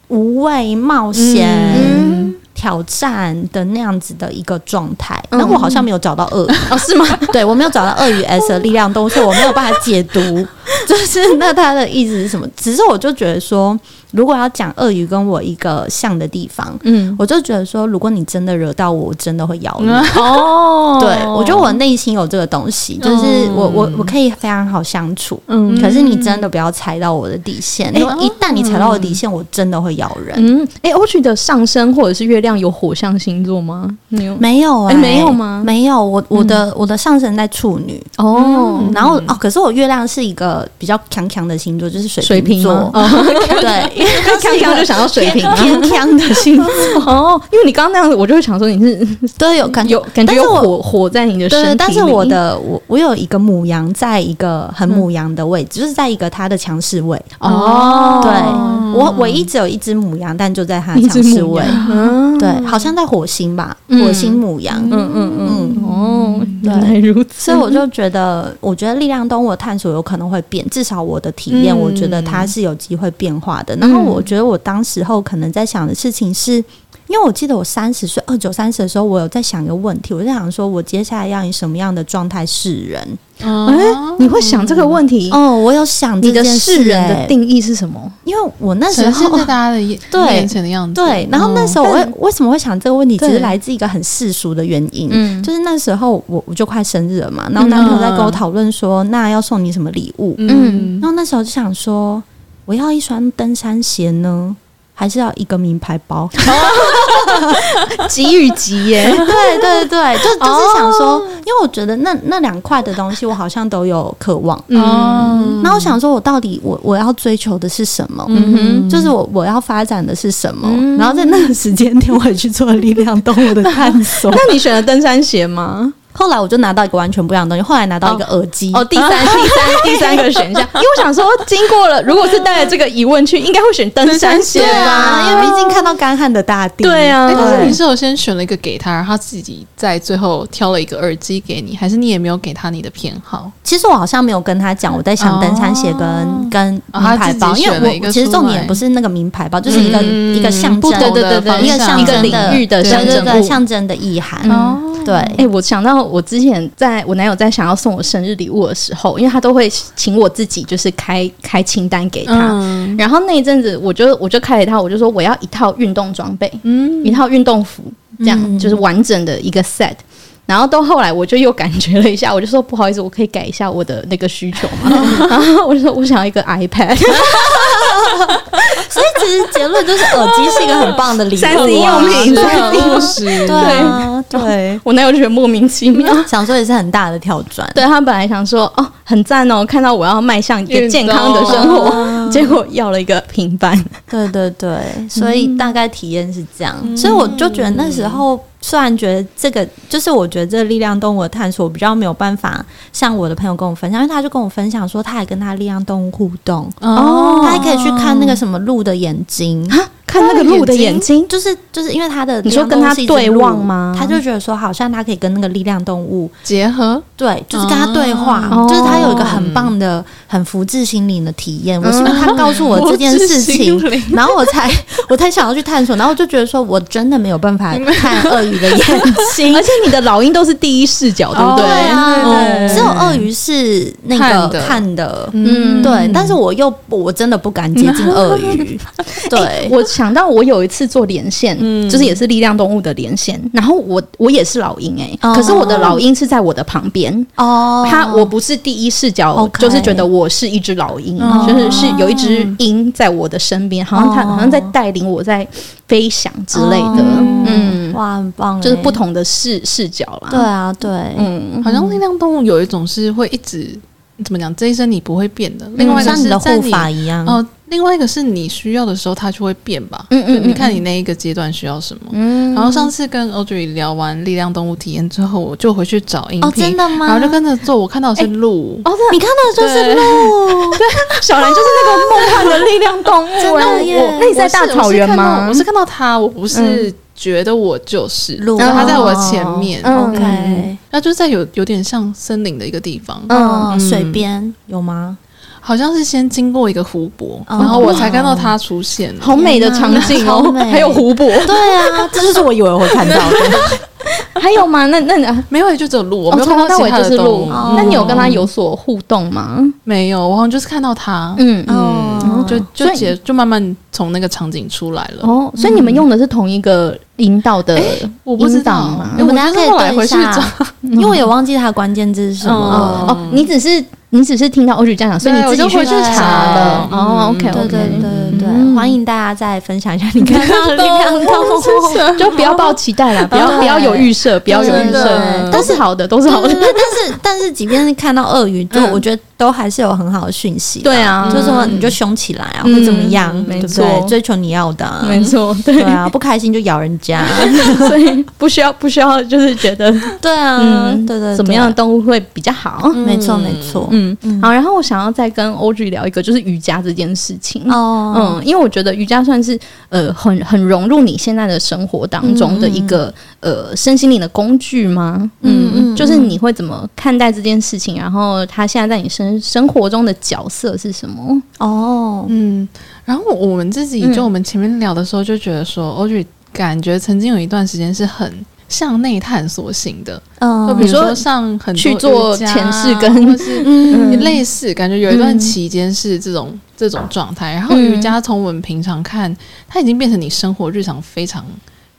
无畏冒险。挑战的那样子的一个状态，那我好像没有找到鳄鱼 哦，是吗？对，我没有找到鳄鱼 S 的力量动物，所以我没有办法解读，就是那他的意思是什么？只是我就觉得说。如果要讲鳄鱼跟我一个像的地方，嗯，我就觉得说，如果你真的惹到我，我真的会咬你。哦，对，我觉得我内心有这个东西，就是我我我可以非常好相处，嗯，可是你真的不要踩到我的底线，因为一旦你踩到我的底线，我真的会咬人。嗯，哎，Audrey 的上升或者是月亮有火象星座吗？没有，没有，哎，没有吗？没有，我我的我的上升在处女。哦，然后哦，可是我月亮是一个比较强强的星座，就是水瓶座，对。锵锵就想到水瓶。偏锵的星座。哦，因为你刚刚那样子，我就会想说你是 对有感有感觉有火火在你的身。但是我的我我有一个母羊在一个很母羊的位置，就是在一个它的强势位。哦。对，我我一直有一只母羊，但就在它的强势位。嗯，对，好像在火星吧，火星母羊。嗯嗯。嗯哦，原来如此。所以我就觉得，我觉得力量动物的探索有可能会变，至少我的体验，我觉得它是有机会变化的。然后我。觉得我当时候可能在想的事情是，因为我记得我三十岁二九三十的时候，我有在想一个问题，我在想说，我接下来要以什么样的状态示人？哎，你会想这个问题？哦，我有想你的示人的定义是什么？因为我那时候在大家的 眼前的样子，对。然后那时候我为什么会想这个问题？其实来自一个很世俗的原因，嗯，就是那时候我我就快生日了嘛，然后男朋友在跟我讨论说，那要送你什么礼物？嗯，然后那时候就想说。我要一双登山鞋呢，还是要一个名牌包？急与急耶，对对对，就就是想说，因为我觉得那那两块的东西，我好像都有渴望。嗯，那我想说，我到底我我要追求的是什么？嗯哼，就是我我要发展的是什么？嗯、然后在那个时间点，我也去做力量动物的探索。那你选了登山鞋吗？后来我就拿到一个完全不一样的东西，后来拿到一个耳机。哦，第三、第三、第三个选项，因为我想说，经过了，如果是带着这个疑问去，应该会选登山鞋吧，因为毕竟看到干旱的大地。对啊，但是你是有先选了一个给他，然后他自己在最后挑了一个耳机给你，还是你也没有给他你的偏好？其实我好像没有跟他讲，我在想登山鞋跟跟名牌包，因为我其实重点不是那个名牌包，就是一个一个象征，对对对对，一个象征领域的象征象征的意涵。对，哎，我想到我之前在我男友在想要送我生日礼物的时候，因为他都会请我自己就是开开清单给他，嗯、然后那一阵子我就我就开一套，我就说我要一套运动装备，嗯，一套运动服，这样、嗯、就是完整的一个 set。然后到后来我就又感觉了一下，我就说不好意思，我可以改一下我的那个需求吗？然后我就说我想要一个 iPad。所以其实结论就是耳机是一个很棒的礼物，三 C 用品，对啊，对对。我男友觉得莫名其妙，想说也是很大的跳转。对，他本来想说哦，很赞哦，看到我要迈向一个健康的生活，结果要了一个平板。对对对，所以大概体验是这样，所以我就觉得那时候。虽然觉得这个就是我觉得这个力量动物的探索比较没有办法像我的朋友跟我分享，因为他就跟我分享说，他还跟他力量动物互动。哦，他还可以去看那个什么鹿的眼睛。看那个鹿的眼睛，就是就是因为他的，你说跟他对望吗？他就觉得说，好像他可以跟那个力量动物结合，对，就是跟他对话，就是他有一个很棒的、很福至心灵的体验。我希望他告诉我这件事情，然后我才我才想要去探索，然后就觉得说我真的没有办法 看鳄鱼的眼睛，而且你的老鹰都是第一视角，对不对？对，只有鳄鱼是那个看的，嗯，对，但是我又我真的不敢接近鳄鱼，对。我。想到我有一次做连线，嗯，就是也是力量动物的连线，然后我我也是老鹰哎，可是我的老鹰是在我的旁边哦，它我不是第一视角，就是觉得我是一只老鹰，就是是有一只鹰在我的身边，好像它好像在带领我在飞翔之类的，嗯，哇，很棒，就是不同的视视角啦，对啊，对，嗯，好像力量动物有一种是会一直怎么讲，这一生你不会变的，另外一个是像你的护法一样哦。另外一个是你需要的时候，它就会变吧。嗯嗯，你看你那一个阶段需要什么。嗯。然后上次跟 Audrey 聊完力量动物体验之后，我就回去找音频。哦，真的吗？然后就跟着做，我看到的是鹿。哦，你看到的就是鹿。对，小兰就是那个梦幻的力量动物。真的耶。那你在大草原吗？我是看到它，我不是觉得我就是鹿，它在我前面。OK。那就在有有点像森林的一个地方。嗯，水边有吗？好像是先经过一个湖泊，然后我才看到他出现，好美的场景哦，还有湖泊，对啊，这就是我以为我会看到的。还有吗？那那没有，就只有鹿，我没有看到其他的动物。那你有跟他有所互动吗？没有，我好像就是看到他，嗯嗯，就就结就慢慢从那个场景出来了。哦，所以你们用的是同一个引导的，我不知道。吗？我们大家可以回去找，因为我也忘记它的关键字是什么。了。哦，你只是。你只是听到欧许这样讲，所以你自己去查了。哦。OK，对对对对对，欢迎大家再分享一下你看到的力量。动，就不要抱期待了，不要不要有预设，不要有预设，都是好的，都是好的。但是但是，即便是看到鳄鱼，就我觉得都还是有很好的讯息。对啊，就是说你就凶起来啊，会怎么样？没错，追求你要的，没错。对啊，不开心就咬人家，所以不需要不需要，就是觉得对啊，对对，怎么样的动物会比较好？没错没错。嗯，好，然后我想要再跟 Audrey 聊一个，就是瑜伽这件事情哦，嗯，因为我觉得瑜伽算是呃很很融入你现在的生活当中的一个呃身心灵的工具吗？嗯嗯，就是你会怎么看待这件事情？然后他现在在你生生活中的角色是什么？哦，嗯，然后我们自己就我们前面聊的时候就觉得说，Audrey 感觉曾经有一段时间是很。向内探索型的，嗯，就比如说上很多去做前世跟或是 类似，感觉有一段期间是这种这种状态。然后瑜伽从我们平常看，它已经变成你生活日常非常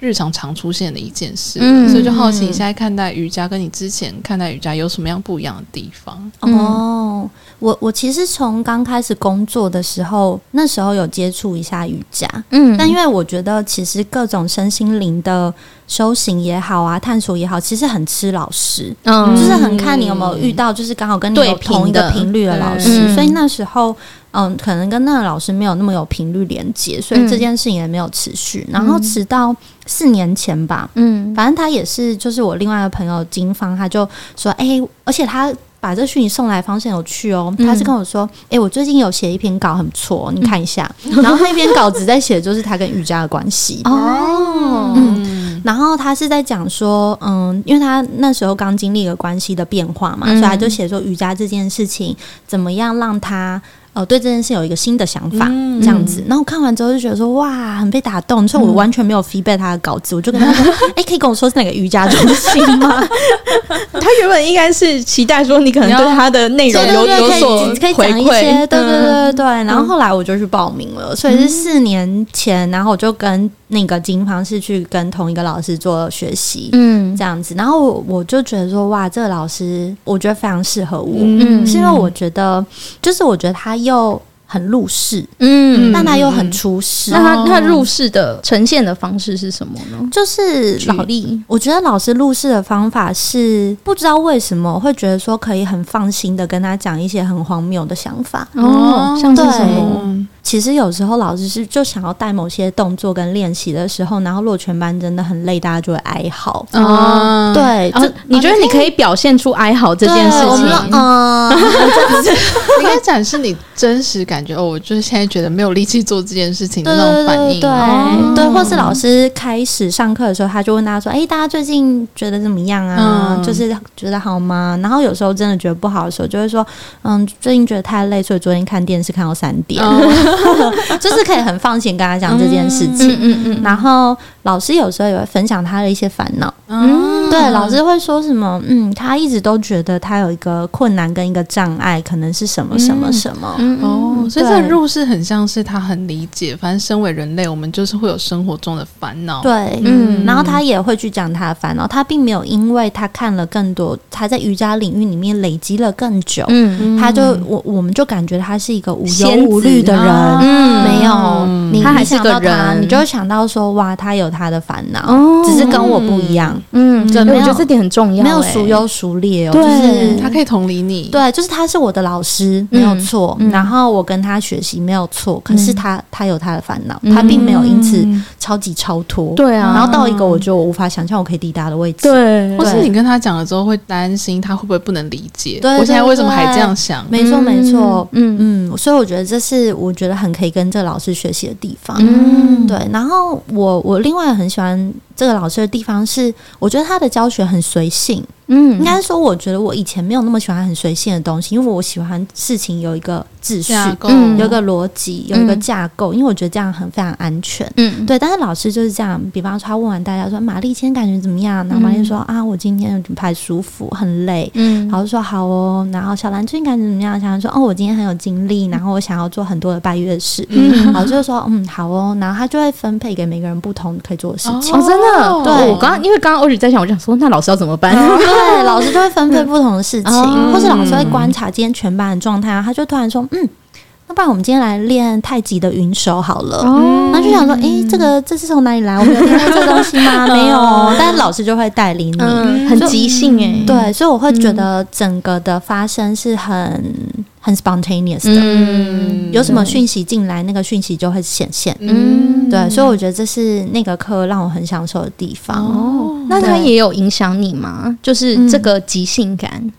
日常常出现的一件事，所以就好奇你现在看待瑜伽跟你之前看待瑜伽有什么样不一样的地方？哦，我我其实从刚开始工作的时候，那时候有接触一下瑜伽，嗯，但因为我觉得其实各种身心灵的。修行也好啊，探索也好，其实很吃老师，嗯，就是很看你有没有遇到，就是刚好跟你有同一个频率的老师。所以那时候，嗯，可能跟那个老师没有那么有频率连接，所以这件事情也没有持续。然后直到四年前吧，嗯，反正他也是，就是我另外一个朋友金芳，他就说，哎，而且他把这讯息送来方式很有趣哦，他是跟我说，哎，我最近有写一篇稿，很不错，你看一下。然后那篇稿子在写的就是他跟瑜伽的关系。哦，嗯。然后他是在讲说，嗯，因为他那时候刚经历了关系的变化嘛，嗯、所以他就写说瑜伽这件事情怎么样让他呃对这件事有一个新的想法，嗯、这样子。然后我看完之后就觉得说，哇，很被打动。所以我完全没有 feedback 他的稿子，我就跟他说，哎、嗯，可以跟我说是哪个瑜伽中心吗？他原本应该是期待说你可能对他的内容有有所可以讲一些，对对对对对。然后后来我就去报名了，所以是四年前，然后我就跟。那个金方是去跟同一个老师做学习，嗯，这样子，然后我我就觉得说，哇，这个老师我觉得非常适合我，嗯，是因为我觉得，就是我觉得他又很入世，嗯，但他又很出世。那他他入世的呈现的方式是什么呢？就是老力，我觉得老师入世的方法是不知道为什么会觉得说可以很放心的跟他讲一些很荒谬的想法哦，像是什么？其实有时候老师是就想要带某些动作跟练习的时候，然后如果全班真的很累，大家就会哀嚎啊。对，这你觉得你可以表现出哀嚎这件事情？嗯，应该展示你真实感觉哦。我就是现在觉得没有力气做这件事情的那种反应。对对，或是老师开始上课的时候，他就问大家说：“哎，大家最近觉得怎么样啊？就是觉得好吗？”然后有时候真的觉得不好的时候，就会说：“嗯，最近觉得太累，所以昨天看电视看到三点。” 就是可以很放心跟他讲这件事情，嗯嗯嗯，然后老师有时候也会分享他的一些烦恼，嗯，对，老师会说什么？嗯，他一直都觉得他有一个困难跟一个障碍，可能是什么什么什么，哦，所以这个入世很像是他很理解，反正身为人类，我们就是会有生活中的烦恼，对，嗯，然后他也会去讲他的烦恼，他并没有因为他看了更多，他在瑜伽领域里面累积了更久，嗯，他就我我们就感觉他是一个无忧无虑的人。嗯，没有，你他还是个人，你就会想到说，哇，他有他的烦恼，只是跟我不一样。嗯，对，我觉得这点很重要，没有孰优孰劣哦，就是他可以同理你。对，就是他是我的老师，没有错。然后我跟他学习没有错，可是他他有他的烦恼，他并没有因此超级超脱。对啊，然后到一个我就无法想象我可以抵达的位置。对，或是你跟他讲了之后会担心他会不会不能理解？对，我现在为什么还这样想？没错，没错。嗯嗯，所以我觉得这是我觉得很可以跟这个老师学习的地方，嗯，对。然后我我另外很喜欢这个老师的地方是，我觉得他的教学很随性。嗯，应该说，我觉得我以前没有那么喜欢很随性的东西，因为我喜欢事情有一个秩序，嗯，有一个逻辑，有一个架构，因为我觉得这样很非常安全。嗯，对。但是老师就是这样，比方说他问完大家说：“玛丽今天感觉怎么样？”然后玛丽说：“啊，我今天不太舒服，很累。”嗯，老师说：“好哦。”然后小兰最近感觉怎么样？小兰说：“哦，我今天很有精力，然后我想要做很多的拜月式。”嗯，老师就说：“嗯，好哦。”然后他就会分配给每个人不同可以做的事情。哦，真的？对，我刚刚因为刚刚欧里在想，我就想说，那老师要怎么办？对，老师就会分配不同的事情，嗯、或是老师会观察今天全班的状态啊，他就突然说：“嗯，那不然我们今天来练太极的云手好了。哦”然后就想说：“诶、欸，这个这是从哪里来？我们有听过这东西吗？没有。”但是老师就会带领你，嗯、很即兴诶、欸。对，所以我会觉得整个的发生是很很 spontaneous 的。嗯，有什么讯息进来，那个讯息就会显现。嗯，对，所以我觉得这是那个课让我很享受的地方。哦。那它也有影响你吗？就是这个即兴感。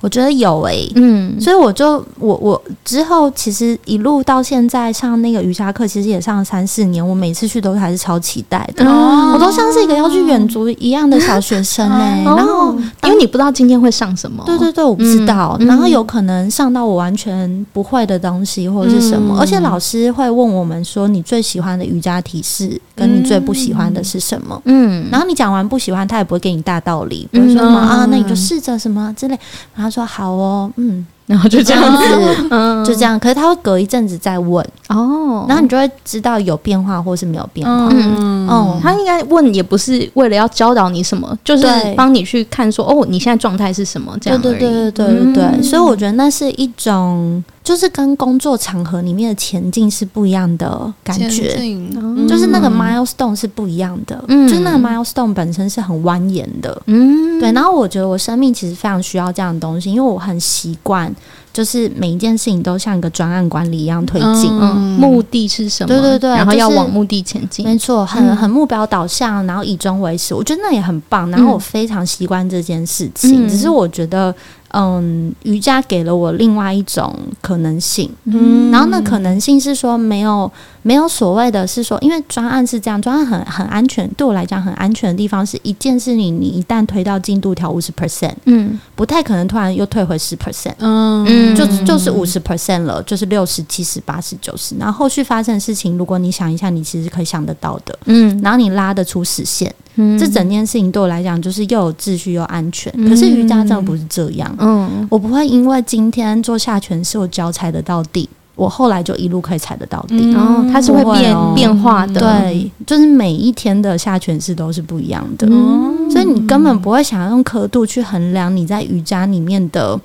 我觉得有诶、欸，嗯，所以我就我我之后其实一路到现在上那个瑜伽课，其实也上了三四年，我每次去都还是超期待的，哦、我都像是一个要去远足一样的小学生哎、欸，哦、然后因为你不知道今天会上什么，对对对，我不知道，嗯、然后有可能上到我完全不会的东西或者是什么，嗯、而且老师会问我们说，你最喜欢的瑜伽体式跟你最不喜欢的是什么，嗯，然后你讲完不喜欢，他也不会给你大道理，比如说什么啊，那你就试着什么之类，然后。说好哦，嗯，然后就这样子，嗯，就这样。可是他会隔一阵子再问。哦，然后你就会知道有变化或是没有变化。嗯，哦，他应该问也不是为了要教导你什么，就是帮你去看说哦，你现在状态是什么这样。对对对对对对，所以我觉得那是一种。就是跟工作场合里面的前进是不一样的感觉，嗯、就是那个 milestone 是不一样的，嗯、就是那个 milestone 本身是很蜿蜒的，嗯，对。然后我觉得我生命其实非常需要这样的东西，因为我很习惯，就是每一件事情都像一个专案管理一样推进，嗯，目的是什么？对对对，然后要往目的前进，没错，很很目标导向，然后以终为始，我觉得那也很棒。然后我非常习惯这件事情，嗯、只是我觉得。嗯，瑜伽给了我另外一种可能性，嗯，然后那可能性是说没有没有所谓的是说，因为专案是这样，专案很很安全，对我来讲很安全的地方是一件事情，你一旦推到进度条五十 percent，嗯，不太可能突然又退回十 percent，嗯，就就是五十 percent 了，就是六十、七十、八十、九十，然后后续发生的事情，如果你想一下，你其实可以想得到的，嗯，然后你拉得出实现。嗯、这整件事情对我来讲，就是又有秩序又安全。嗯、可是瑜伽真的不是这样。嗯，我不会因为今天做下犬式，我脚踩得到地，我后来就一路可以踩得到底。然后、嗯、它是会变变化的。对，就是每一天的下犬式都是不一样的。嗯、所以你根本不会想要用刻度去衡量你在瑜伽里面的。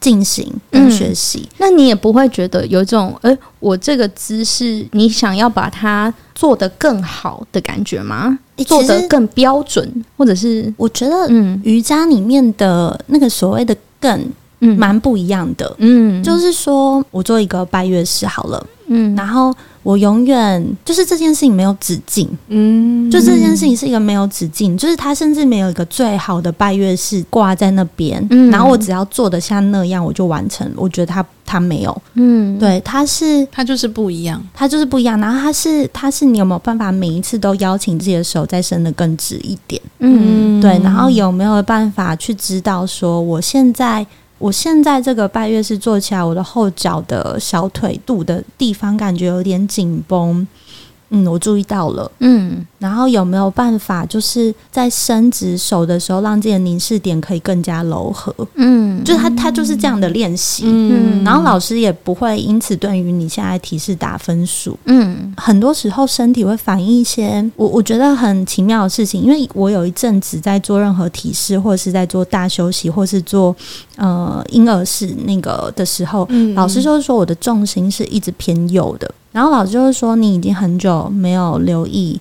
进行跟学习。嗯，那你也不会觉得有一种，哎，我这个姿势，你想要把它做得更好的感觉吗？做得更标准，或者是我觉得，嗯，瑜伽里面的那个所谓的更。嗯，蛮不一样的。嗯，就是说我做一个拜月式好了。嗯，然后我永远就是这件事情没有止境。嗯，就这件事情是一个没有止境，就是它甚至没有一个最好的拜月式挂在那边。嗯，然后我只要做的像那样，我就完成。我觉得它它没有。嗯，对，它是它就是不一样，它就是不一样。然后它是它是你有没有办法每一次都邀请自己的手再伸的更直一点？嗯，对。然后有没有办法去知道说我现在。我现在这个拜月式做起来，我的后脚的小腿肚的地方感觉有点紧绷。嗯，我注意到了。嗯，然后有没有办法，就是在伸直手的时候，让这个凝视点可以更加柔和？嗯，就是他，他就是这样的练习。嗯，然后老师也不会因此对于你现在提示打分数。嗯，很多时候身体会反映一些我我觉得很奇妙的事情，因为我有一阵子在做任何提示，或者是在做大休息，或是做呃婴儿式那个的时候，嗯，老师就是说我的重心是一直偏右的。然后老师就会说，你已经很久没有留意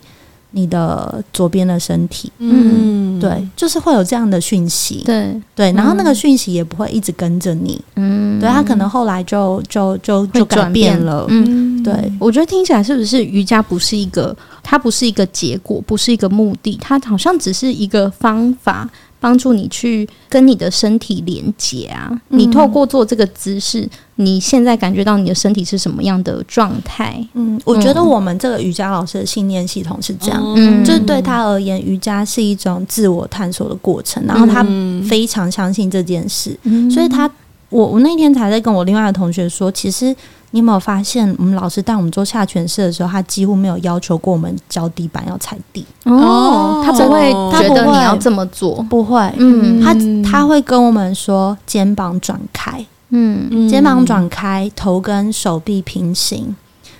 你的左边的身体，嗯，对，就是会有这样的讯息，对。对，然后那个讯息也不会一直跟着你，嗯，对，他可能后来就就就就改变了，嗯，对，我觉得听起来是不是瑜伽不是一个，它不是一个结果，不是一个目的，它好像只是一个方法。帮助你去跟你的身体连接啊！你透过做这个姿势，你现在感觉到你的身体是什么样的状态？嗯，我觉得我们这个瑜伽老师的信念系统是这样，嗯，就是对他而言，瑜伽是一种自我探索的过程，然后他非常相信这件事，所以他，我我那天才在跟我另外的同学说，其实。你有没有发现，我们老师带我们做下犬式的时候，他几乎没有要求过我们脚底板要踩地。哦，他不会。觉得你要这么做，不会，嗯，他他会跟我们说肩膀转开，嗯，肩膀转开，头跟手臂平行，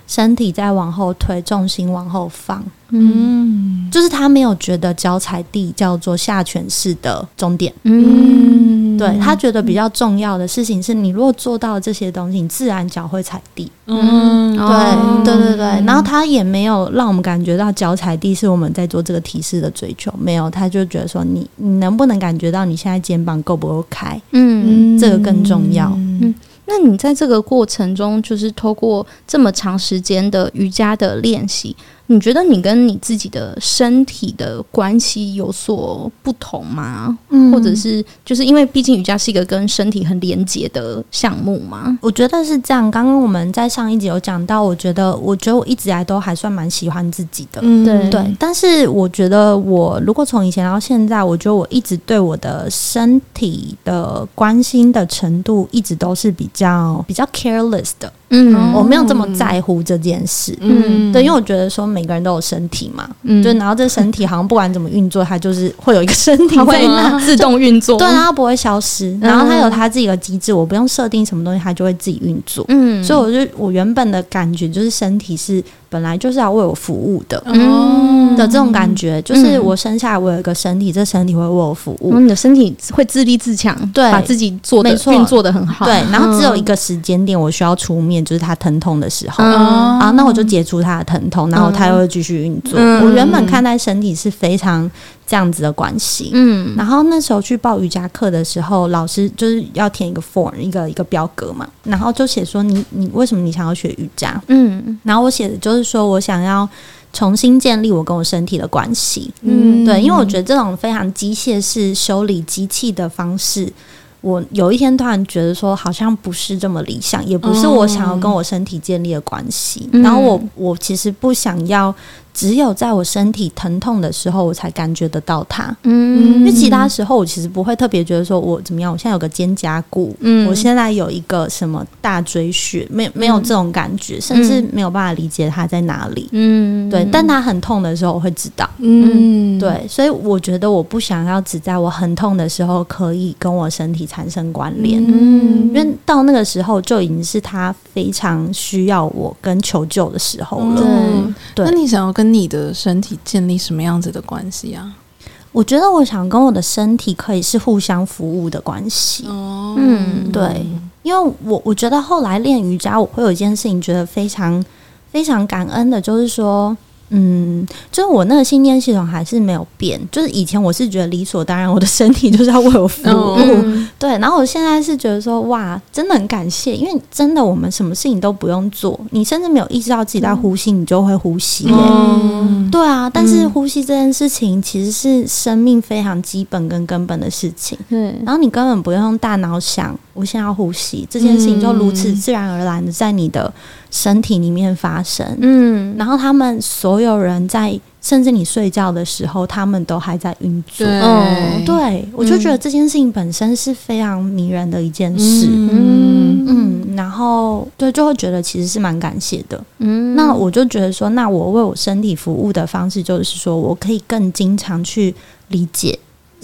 身体再往后推，重心往后放。嗯，就是他没有觉得脚踩地叫做下犬式的终点。嗯，对，他觉得比较重要的事情是你如果做到这些东西，你自然脚会踩地。嗯，对，对对对。然后他也没有让我们感觉到脚踩地是我们在做这个提示的追求，没有，他就觉得说你你能不能感觉到你现在肩膀够不够开？嗯，这个更重要。嗯，那你在这个过程中，就是通过这么长时间的瑜伽的练习。你觉得你跟你自己的身体的关系有所不同吗？嗯，或者是就是因为毕竟瑜伽是一个跟身体很连结的项目嘛？我觉得是这样。刚刚我们在上一集有讲到，我觉得，我觉得我一直以来都还算蛮喜欢自己的。嗯，对对。但是我觉得，我如果从以前到现在，我觉得我一直对我的身体的关心的程度，一直都是比较比较 careless 的。嗯，我没有这么在乎这件事。嗯，对，因为我觉得说每个人都有身体嘛，嗯，就然后这身体好像不管怎么运作，它就是会有一个身体 会自动运作，对，它不会消失，然后它有它自己的机制，我不用设定什么东西，它就会自己运作。嗯，所以我就我原本的感觉就是身体是。本来就是要为我服务的，嗯。的这种感觉，就是我生下来我有一个身体，这身体会为我服务。你的身体会自立自强，对，把自己做的运作的很好。对，然后只有一个时间点我需要出面，就是他疼痛的时候。啊，那我就解除他的疼痛，然后他又会继续运作。我原本看待身体是非常这样子的关系，嗯，然后那时候去报瑜伽课的时候，老师就是要填一个 form，一个一个表格嘛，然后就写说你你为什么你想要学瑜伽？嗯，然后我写的就是。说我想要重新建立我跟我身体的关系，嗯，对，因为我觉得这种非常机械式修理机器的方式，我有一天突然觉得说好像不是这么理想，也不是我想要跟我身体建立的关系。嗯，然后我我其实不想要。只有在我身体疼痛的时候，我才感觉得到它。嗯，因为其他时候我其实不会特别觉得说我怎么样。我现在有个肩胛骨，嗯，我现在有一个什么大椎穴，没没有这种感觉，甚至没有办法理解它在哪里。嗯，对。但它很痛的时候，我会知道。嗯，对。所以我觉得我不想要只在我很痛的时候可以跟我身体产生关联。嗯，因为到那个时候就已经是他非常需要我跟求救的时候了。嗯，对。那你想要跟你的身体建立什么样子的关系啊？我觉得我想跟我的身体可以是互相服务的关系。哦，嗯，对，因为我我觉得后来练瑜伽，我会有一件事情觉得非常非常感恩的，就是说。嗯，就是我那个信念系统还是没有变。就是以前我是觉得理所当然，我的身体就是要为我服务，嗯、对。然后我现在是觉得说，哇，真的很感谢，因为真的我们什么事情都不用做，你甚至没有意识到自己在呼吸，你就会呼吸、欸。嗯，对啊。但是呼吸这件事情其实是生命非常基本跟根本的事情。对。然后你根本不用用大脑想，我现在要呼吸这件事情，就如此自然而然的在你的。身体里面发生，嗯，然后他们所有人在，甚至你睡觉的时候，他们都还在运作。对，我就觉得这件事情本身是非常迷人的一件事，嗯。嗯，然后对，就会觉得其实是蛮感谢的，嗯，那我就觉得说，那我为我身体服务的方式，就是说我可以更经常去理解。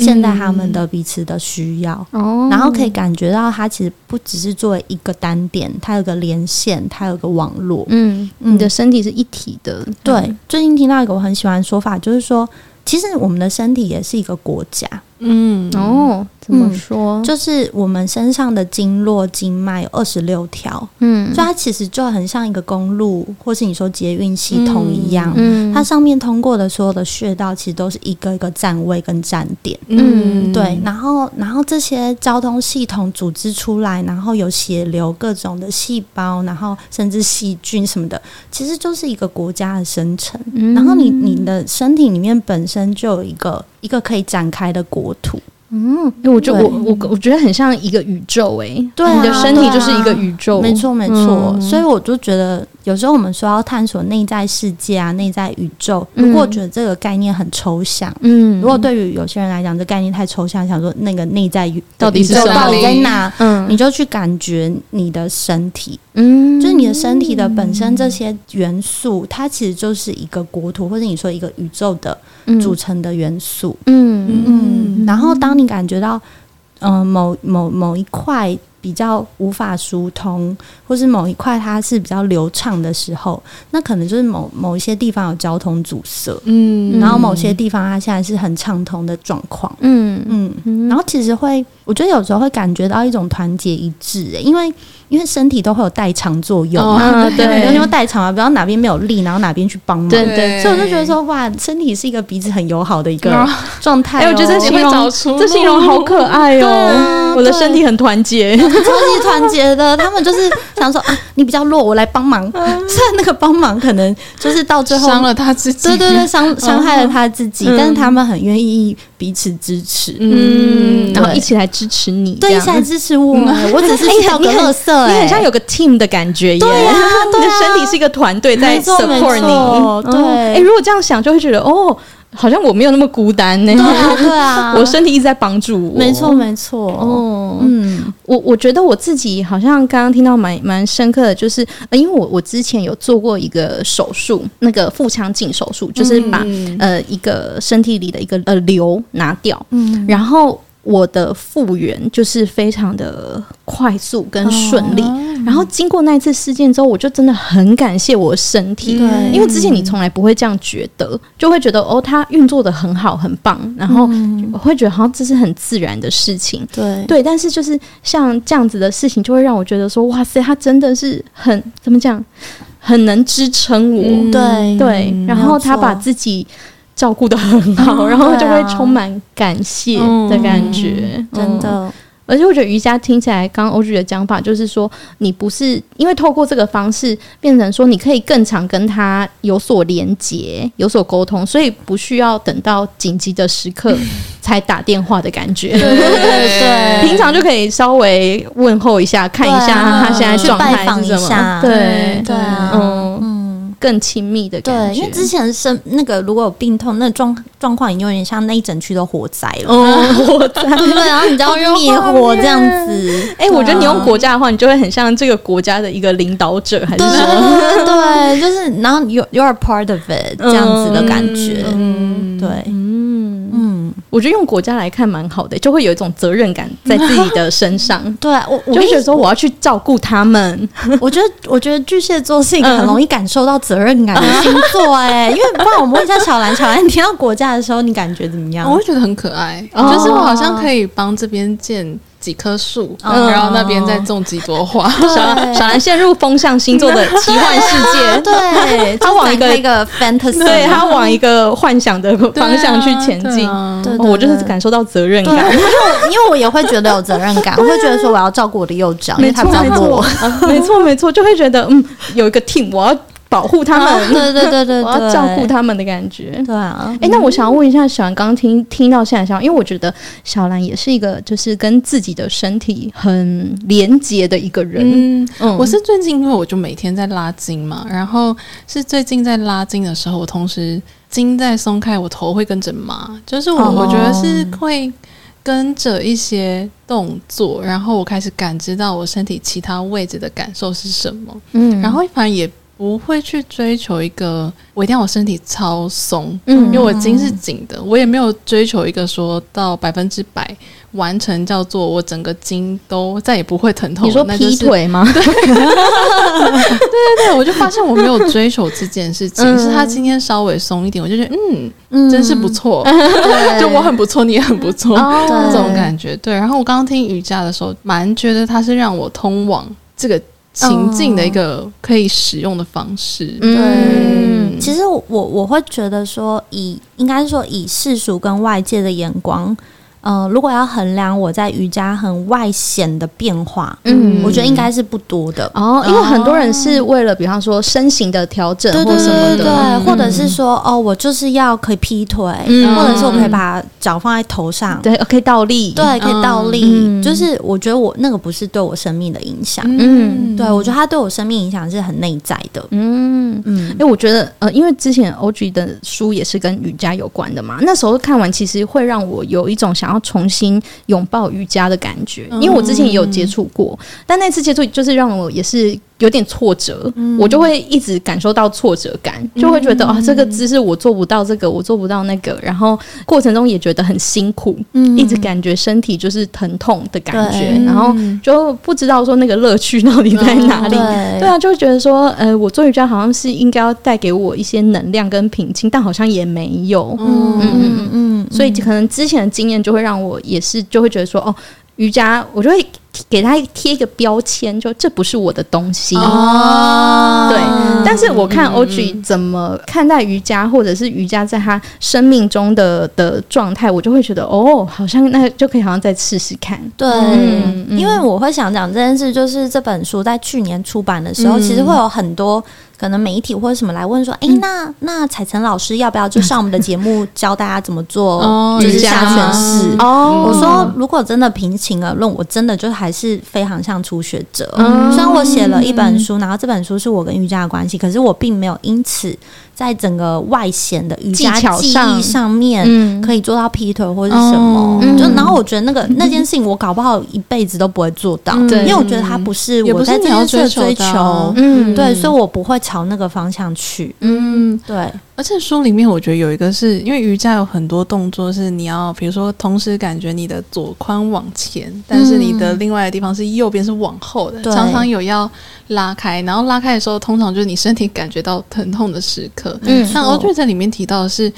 现在他们的彼此的需要，嗯、然后可以感觉到它其实不只是作为一个单点，它有个连线，它有个网络。嗯，你的身体是一体的。对，嗯、最近听到一个我很喜欢的说法，就是说，其实我们的身体也是一个国家。嗯。哦，怎么说？嗯，就是我们身上的经络经脉有二十六条，嗯，所以它其实就很像一个公路，或是你说捷运系统一样，嗯，它上面通过的所有的穴道，其实都是一个一个站位跟站点，嗯，对，然后然后这些交通系统组织出来，然后有血流各种的细胞，然后甚至细菌什么的，其实就是一个国家的生成，然后你你的身体里面本身就有一个。一个可以展开的国土，嗯，因为我觉得我我我觉得很像一个宇宙，欸，诶，对，你的身体就是一个宇宙，没错没错，所以我就觉得。有时候我们说要探索内在世界啊，内在宇宙。如果觉得这个概念很抽象，嗯，如果对于有些人来讲，这概念太抽象，想说那个内在宇到底是什么？到底在哪？嗯，你就去感觉你的身体，嗯，就是你的身体的本身这些元素，它其实就是一个国土，或者你说一个宇宙的组成的元素，嗯。嗯。然后当你感觉到，嗯，某某某一块。比较无法疏通，或是某一块它是比较流畅的时候，那可能就是某某一些地方有交通阻塞，嗯，然后某些地方它现在是很畅通的状况，嗯。嗯，然后其实会，我觉得有时候会感觉到一种团结一致，欸，因为。因为身体都会有代偿作用嘛，哦、对，因为代偿啊，比如哪边没有力，然后哪边去帮忙，对对，所以我就觉得说，哇，身体是一个彼此很友好的一个状态。哎，我觉得这形容这形容好可爱哦，啊、我的身体很团结，超级团结的。他们就是想说啊，你比较弱，我来帮忙。虽然那个帮忙可能就是到最后伤了他自己，对对对，伤伤害了他自己，嗯、但是他们很愿意彼此支持，嗯，然后一起来支持你，对，一起来支持我。我只是遇到个垃圾。你很像有个 team 的感觉耶，对啊，你的身体是一个团队在 support 你，对，哎，如果这样想，就会觉得哦，好像我没有那么孤单呢，对啊，我身体一直在帮助我，没错没错，哦，嗯，我我觉得我自己好像刚刚听到蛮蛮深刻的，就是因为我我之前有做过一个手术，那个腹腔镜手术，就是把呃一个身体里的一个呃瘤拿掉，嗯，然后。我的复原就是非常的快速跟顺利，哦、然后经过那一次事件之后，我就真的很感谢我的身体，因为之前你从来不会这样觉得，就会觉得哦，它运作的很好，很棒，然后我会觉得好像这是很自然的事情，对。对，但是就是像这样子的事情，就会让我觉得说，哇塞，它真的是很怎么讲，很能支撑我，嗯、对对，然后他把自己。照顾的很好，然后就会充满感谢的感觉，嗯、真的。而且我觉得瑜伽听起来，刚刚欧 G 的讲法就是说，你不是因为透过这个方式变成说，你可以更常跟他有所连接、有所沟通，所以不需要等到紧急的时刻 才打电话的感觉。对对对，平常就可以稍微问候一下，看一下他现在状态是什么。对对啊，嗯。更亲密的感觉，对，因为之前生那个如果有病痛，那状状况已经有点像那一整区都火灾了，哦、火灾。对，然后你就要灭火这样子。哎、欸，我觉得你用国家的话，你就会很像这个国家的一个领导者，还是什么？对，就是然后 you you are part of it 这样子的感觉，嗯，对，我觉得用国家来看蛮好的，就会有一种责任感在自己的身上。对，我我就觉得说我要去照顾他们。我觉得，我觉得巨蟹座是一个很容易感受到责任感的星座哎、欸，因为不然我们问一下小兰，小兰，你听到国家的时候，你感觉怎么样？我会觉得很可爱，哦、就是我好像可以帮这边建。几棵树，嗯、然后那边再种几朵花。小 小兰陷入风象星座的奇幻世界，对，他往一个一个 fantasy，对他往一个幻想的方向去前进。对，我就是感受到责任感，因为因为我也会觉得有责任感，我会觉得说我要照顾我的幼长，因为他照顾我。没错没错，就会觉得嗯，有一个 team，我要。保护他们，啊、对对对对，我要照顾他们的感觉。对啊，哎、欸，那我想要问一下小兰，刚刚听听到现在想，因为我觉得小兰也是一个就是跟自己的身体很连结的一个人。嗯，嗯我是最近因为我就每天在拉筋嘛，然后是最近在拉筋的时候，我同时筋在松开，我头会跟着麻，就是我、哦、我觉得是会跟着一些动作，然后我开始感知到我身体其他位置的感受是什么。嗯，然后反正也。不会去追求一个，我一定要我身体超松，嗯，因为我筋是紧的，我也没有追求一个说到百分之百完成，叫做我整个筋都再也不会疼痛。你说劈腿吗？对，对对对，我就发现我没有追求这件事情，嗯、是他今天稍微松一点，我就觉得嗯，嗯真是不错，对就我很不错，你也很不错，这种感觉。对，然后我刚刚听瑜伽的时候，蛮觉得它是让我通往这个。情境的一个可以使用的方式，对。嗯，其实我我会觉得说以，以应该说以世俗跟外界的眼光。呃，如果要衡量我在瑜伽很外显的变化，嗯，我觉得应该是不多的。哦，因为很多人是为了，比方说身形的调整或什么的，对，或者是说哦，我就是要可以劈腿，或者是我可以把脚放在头上，对，可以倒立，对，可以倒立，就是我觉得我那个不是对我生命的影响，嗯，对，我觉得它对我生命影响是很内在的，嗯。嗯，因为我觉得呃，因为之前 Audrey 的书也是跟瑜伽有关的嘛，那时候看完其实会让我有一种想。然后重新拥抱瑜伽的感觉，因为我之前也有接触过，但那次接触就是让我也是有点挫折，我就会一直感受到挫折感，就会觉得啊，这个姿势我做不到，这个我做不到那个，然后过程中也觉得很辛苦，一直感觉身体就是疼痛的感觉，然后就不知道说那个乐趣到底在哪里。对。啊，就会觉得说，呃，我做瑜伽好像是应该要带给我一些能量跟平静，但好像也没有。嗯。嗯嗯嗯，所以可能之前的经验就。会让我也是就会觉得说哦，瑜伽我就会给他贴一个标签，就这不是我的东西。哦，对。但是我看 Audrey 怎么看待瑜伽，或者是瑜伽在他生命中的的状态，我就会觉得哦，好像那就可以好像再试试看。对，因为我会想讲这件事，就是这本书在去年出版的时候，嗯、其实会有很多。可能媒体或者什么来问说，哎、欸，那那彩晨老师要不要就上我们的节目教大家怎么做就是下犬式？哦，我说如果真的平情而论，我真的就还是非常像初学者。嗯、虽然我写了一本书，然后这本书是我跟瑜伽的关系，可是我并没有因此。在整个外显的瑜伽技艺上面，可以做到劈腿或是什么？就然后我觉得那个那件事情，我搞不好一辈子都不会做到，因为我觉得它不是我在这件事追求，嗯，对，所以我不会朝那个方向去，嗯，对。而且书里面我觉得有一个是因为瑜伽有很多动作是你要，比如说同时感觉你的左髋往前，但是你的另外的地方是右边是往后的，常常有要拉开，然后拉开的时候，通常就是你身体感觉到疼痛的时刻。嗯，像 Audrey 在里面提到的是，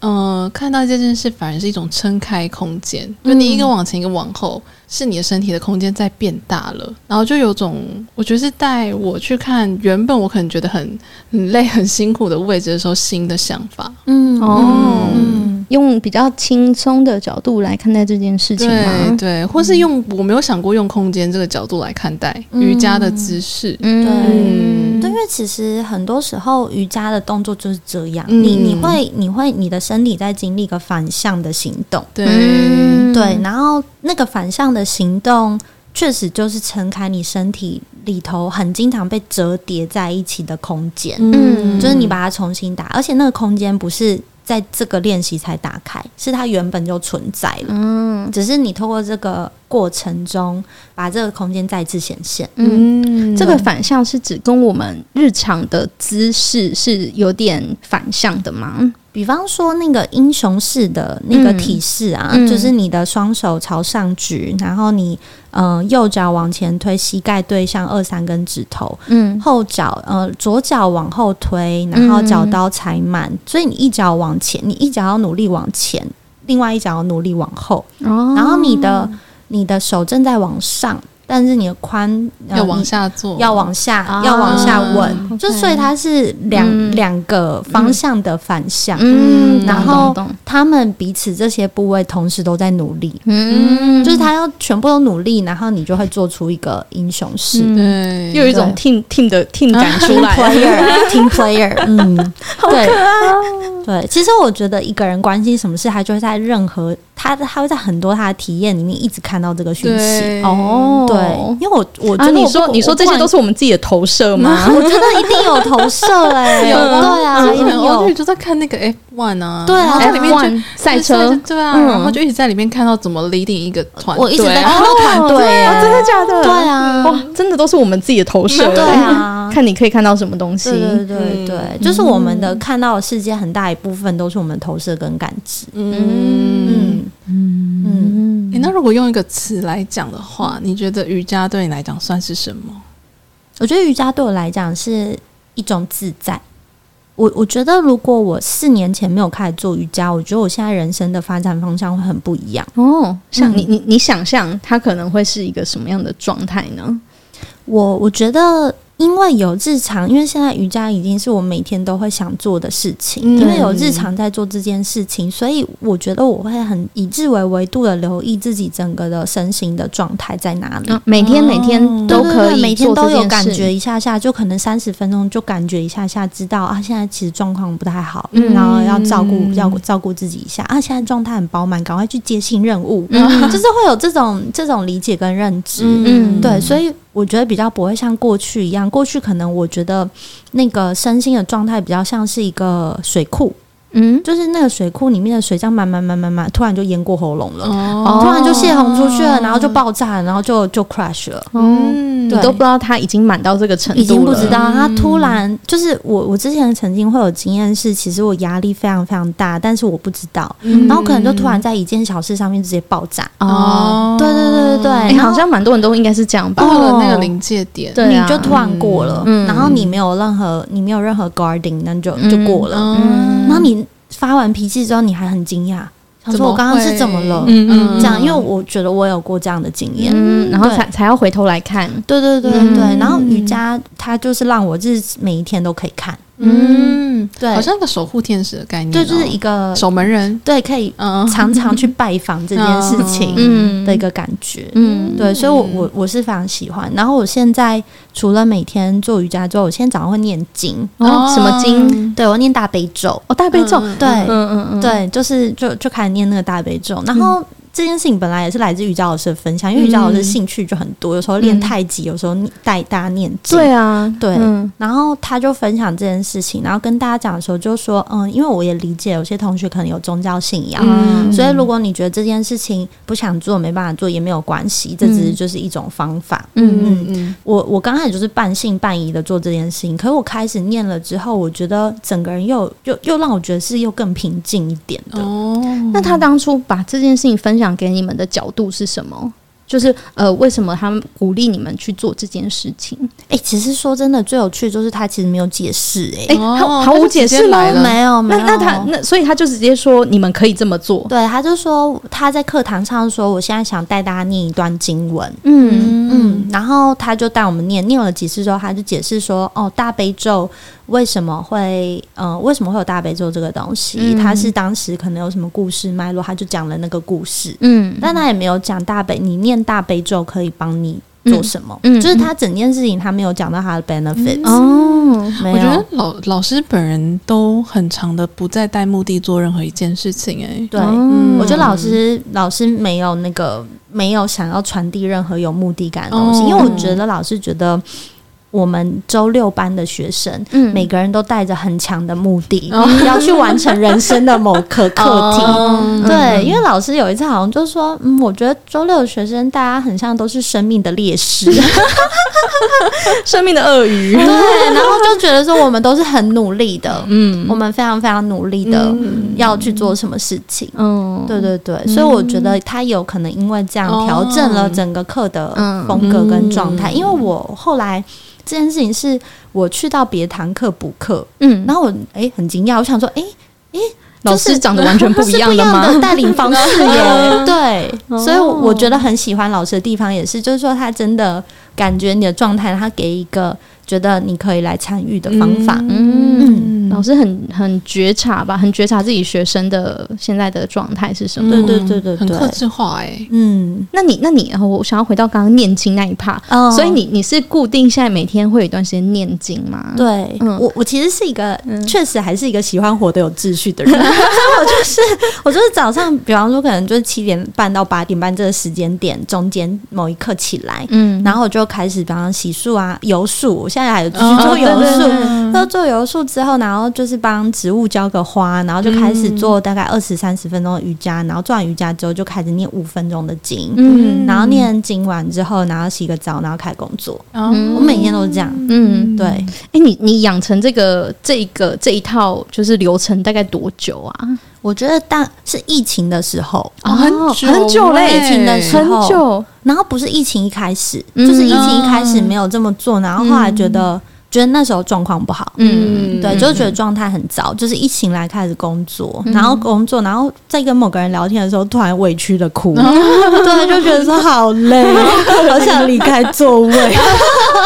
嗯、呃，看到这件事反而是一种撑开空间，就你一个往前，一个往后，是你的身体的空间在变大了，然后就有种我觉得是带我去看原本我可能觉得很很累、很辛苦的位置的时候，新的想法。嗯哦。嗯用比较轻松的角度来看待这件事情吗？对，对，或是用我没有想过用空间这个角度来看待瑜伽的姿势。嗯，对，嗯、对，因为其实很多时候瑜伽的动作就是这样，嗯、你你会你会你的身体在经历一个反向的行动。对，嗯、对，然后那个反向的行动确实就是撑开你身体里头很经常被折叠在一起的空间。嗯，就是你把它重新打，而且那个空间不是。在这个练习才打开，是它原本就存在了。嗯，只是你透过这个过程中，把这个空间再次显现。嗯，这个反向是指跟我们日常的姿势是有点反向的吗？比方说那个英雄式的那个体式啊，嗯、就是你的双手朝上举，然后你嗯、呃、右脚往前推，膝盖对向二三根指头，嗯，后脚呃左脚往后推，然后脚刀踩满，嗯、所以你一脚往前，你一脚要努力往前，另外一脚要努力往后，哦、然后你的你的手正在往上。但是你的髋要往下做，要往下，要往下稳，就所以它是两两个方向的反向，嗯，然后他们彼此这些部位同时都在努力，嗯，就是他要全部都努力，然后你就会做出一个英雄式，对，又有一种 team team 的 team 感出来，player，team player，嗯，好可爱，对，其实我觉得一个人关心什么事，他就会在任何他他会在很多他的体验里面一直看到这个讯息，哦。对，因为我我觉得你说你说这些都是我们自己的投射吗？我觉得一定有投射哎，有对啊，一定有。就在看那个 F one 啊，对啊，在里面就赛车，对啊，然后就一直在里面看到怎么 leading 一个团队，我一直在看到团队，真的假的？对啊，哇，真的都是我们自己的投射，对啊，看你可以看到什么东西，对对对，就是我们的看到的世界很大一部分都是我们投射跟感知，嗯嗯。嗯嗯。那如果用一个词来讲的话，你觉得？瑜伽对你来讲算是什么？我觉得瑜伽对我来讲是一种自在。我我觉得，如果我四年前没有开始做瑜伽，我觉得我现在人生的发展方向会很不一样。哦，像你你你想象它可能会是一个什么样的状态呢？我我觉得。因为有日常，因为现在瑜伽已经是我每天都会想做的事情。嗯、因为有日常在做这件事情，所以我觉得我会很以日为维度的留意自己整个的身形的状态在哪里。每天每天都可以，每天都有感觉一下下，就可能三十分钟就感觉一下下，知道啊，现在其实状况不太好，嗯、然后要照顾要照顾自己一下啊，现在状态很饱满，赶快去接新任务，嗯、就是会有这种这种理解跟认知。嗯，对，所以。我觉得比较不会像过去一样，过去可能我觉得那个身心的状态比较像是一个水库。嗯，就是那个水库里面的水这样慢慢慢慢慢，突然就淹过喉咙了，哦，突然就泄洪出去了，然后就爆炸了，然后就就 crash 了。嗯，你都不知道它已经满到这个程度了，已经不知道它突然就是我我之前曾经会有经验是，其实我压力非常非常大，但是我不知道，然后可能就突然在一件小事上面直接爆炸。哦，对对对对。对，好像蛮多人都应该是这样吧，过了那个临界点，对，你就突然过了，然后你没有任何你没有任何 guarding，那就就过了，然后你。发完脾气之后，你还很惊讶，想说：“我刚刚是怎么了？”嗯嗯，这样，因为我觉得我有过这样的经验，嗯，然后才才要回头来看，对对对对，然后瑜伽它就是让我是每一天都可以看。嗯，对，好像一个守护天使的概念，对，就是一个守门人，对，可以常常去拜访这件事情的一个感觉，嗯，对，所以，我我我是非常喜欢。然后，我现在除了每天做瑜伽之后，我现在早上会念经，哦，什么经？对，我念大悲咒，哦，大悲咒，对，嗯嗯嗯，对，就是就就开始念那个大悲咒，然后。这件事情本来也是来自瑜伽老师的分享，因为瑜伽老师兴趣就很多，有时候练太极，有时候带大家念经。对啊，对。然后他就分享这件事情，然后跟大家讲的时候就说：“嗯，因为我也理解有些同学可能有宗教信仰，所以如果你觉得这件事情不想做、没办法做也没有关系，这只是就是一种方法。”嗯嗯嗯。我我刚开始就是半信半疑的做这件事情，可是我开始念了之后，我觉得整个人又又又让我觉得是又更平静一点的。哦，那他当初把这件事情分享。想给你们的角度是什么？就是呃，为什么他们鼓励你们去做这件事情？哎、欸，其实说真的，最有趣的就是他其实没有解释、欸，哎、欸，毫毫无解释吗？没有，没有。那那他那所以他就直接说你们可以这么做。对，他就说他在课堂上说，我现在想带大家念一段经文。嗯嗯，然后他就带我们念，念了几次之后，他就解释说，哦，大悲咒。为什么会嗯、呃？为什么会有大悲咒这个东西？嗯、他是当时可能有什么故事脉络，他就讲了那个故事。嗯，但他也没有讲大悲，你念大悲咒可以帮你做什么？嗯，就是他整件事情他没有讲到他的 benefits、嗯。哦。我觉得老老师本人都很长的不再带目的做任何一件事情、欸。哎，对，嗯、我觉得老师老师没有那个没有想要传递任何有目的感的东西，嗯、因为我觉得老师觉得。我们周六班的学生，嗯，每个人都带着很强的目的，哦、要去完成人生的某个课 题。哦、对，嗯、因为老师有一次好像就说，嗯，我觉得周六的学生大家很像都是生命的烈士，生命的鳄鱼。对，然后就觉得说我们都是很努力的，嗯，我们非常非常努力的要去做什么事情。嗯，对对对，所以我觉得他有可能因为这样调整了整个课的风格跟状态。因为我后来。这件事情是我去到别堂课补课，嗯，然后我哎很惊讶，我想说，哎哎，老师长得完全不一样的吗？带领方式耶，对，所以我觉得很喜欢老师的地方也是，就是说他真的感觉你的状态，他给一个。觉得你可以来参与的方法，嗯，嗯，老师很很觉察吧，很觉察自己学生的现在的状态是什么？对对对对，很克制化哎，嗯，那你那你，我想要回到刚刚念经那一趴，哦，所以你你是固定现在每天会有一段时间念经吗？对，嗯，我我其实是一个确实还是一个喜欢活得有秩序的人，我就是我就是早上，比方说可能就是七点半到八点半这个时间点中间某一刻起来，嗯，然后我就开始比方说洗漱啊、油漱。现在还有继续做游漱，那、哦、做游漱之后，然后就是帮植物浇个花，然后就开始做大概二十三十分钟的瑜伽，然后做完瑜伽之后就开始念五分钟的经，嗯，然后念经完之后，然后洗个澡，然后开始工作。嗯，我每天都是这样。嗯，对。哎、欸，你你养成这个这个这一套就是流程大概多久啊？我觉得大是疫情的时候，哦，很久很久嘞，疫情的时候，很久。然后不是疫情一开始，就是疫情一开始没有这么做，然后后来觉得。觉得那时候状况不好，嗯，对，就觉得状态很糟，就是一醒来开始工作，然后工作，然后在跟某个人聊天的时候，突然委屈的哭，对，就觉得说好累，好想离开座位，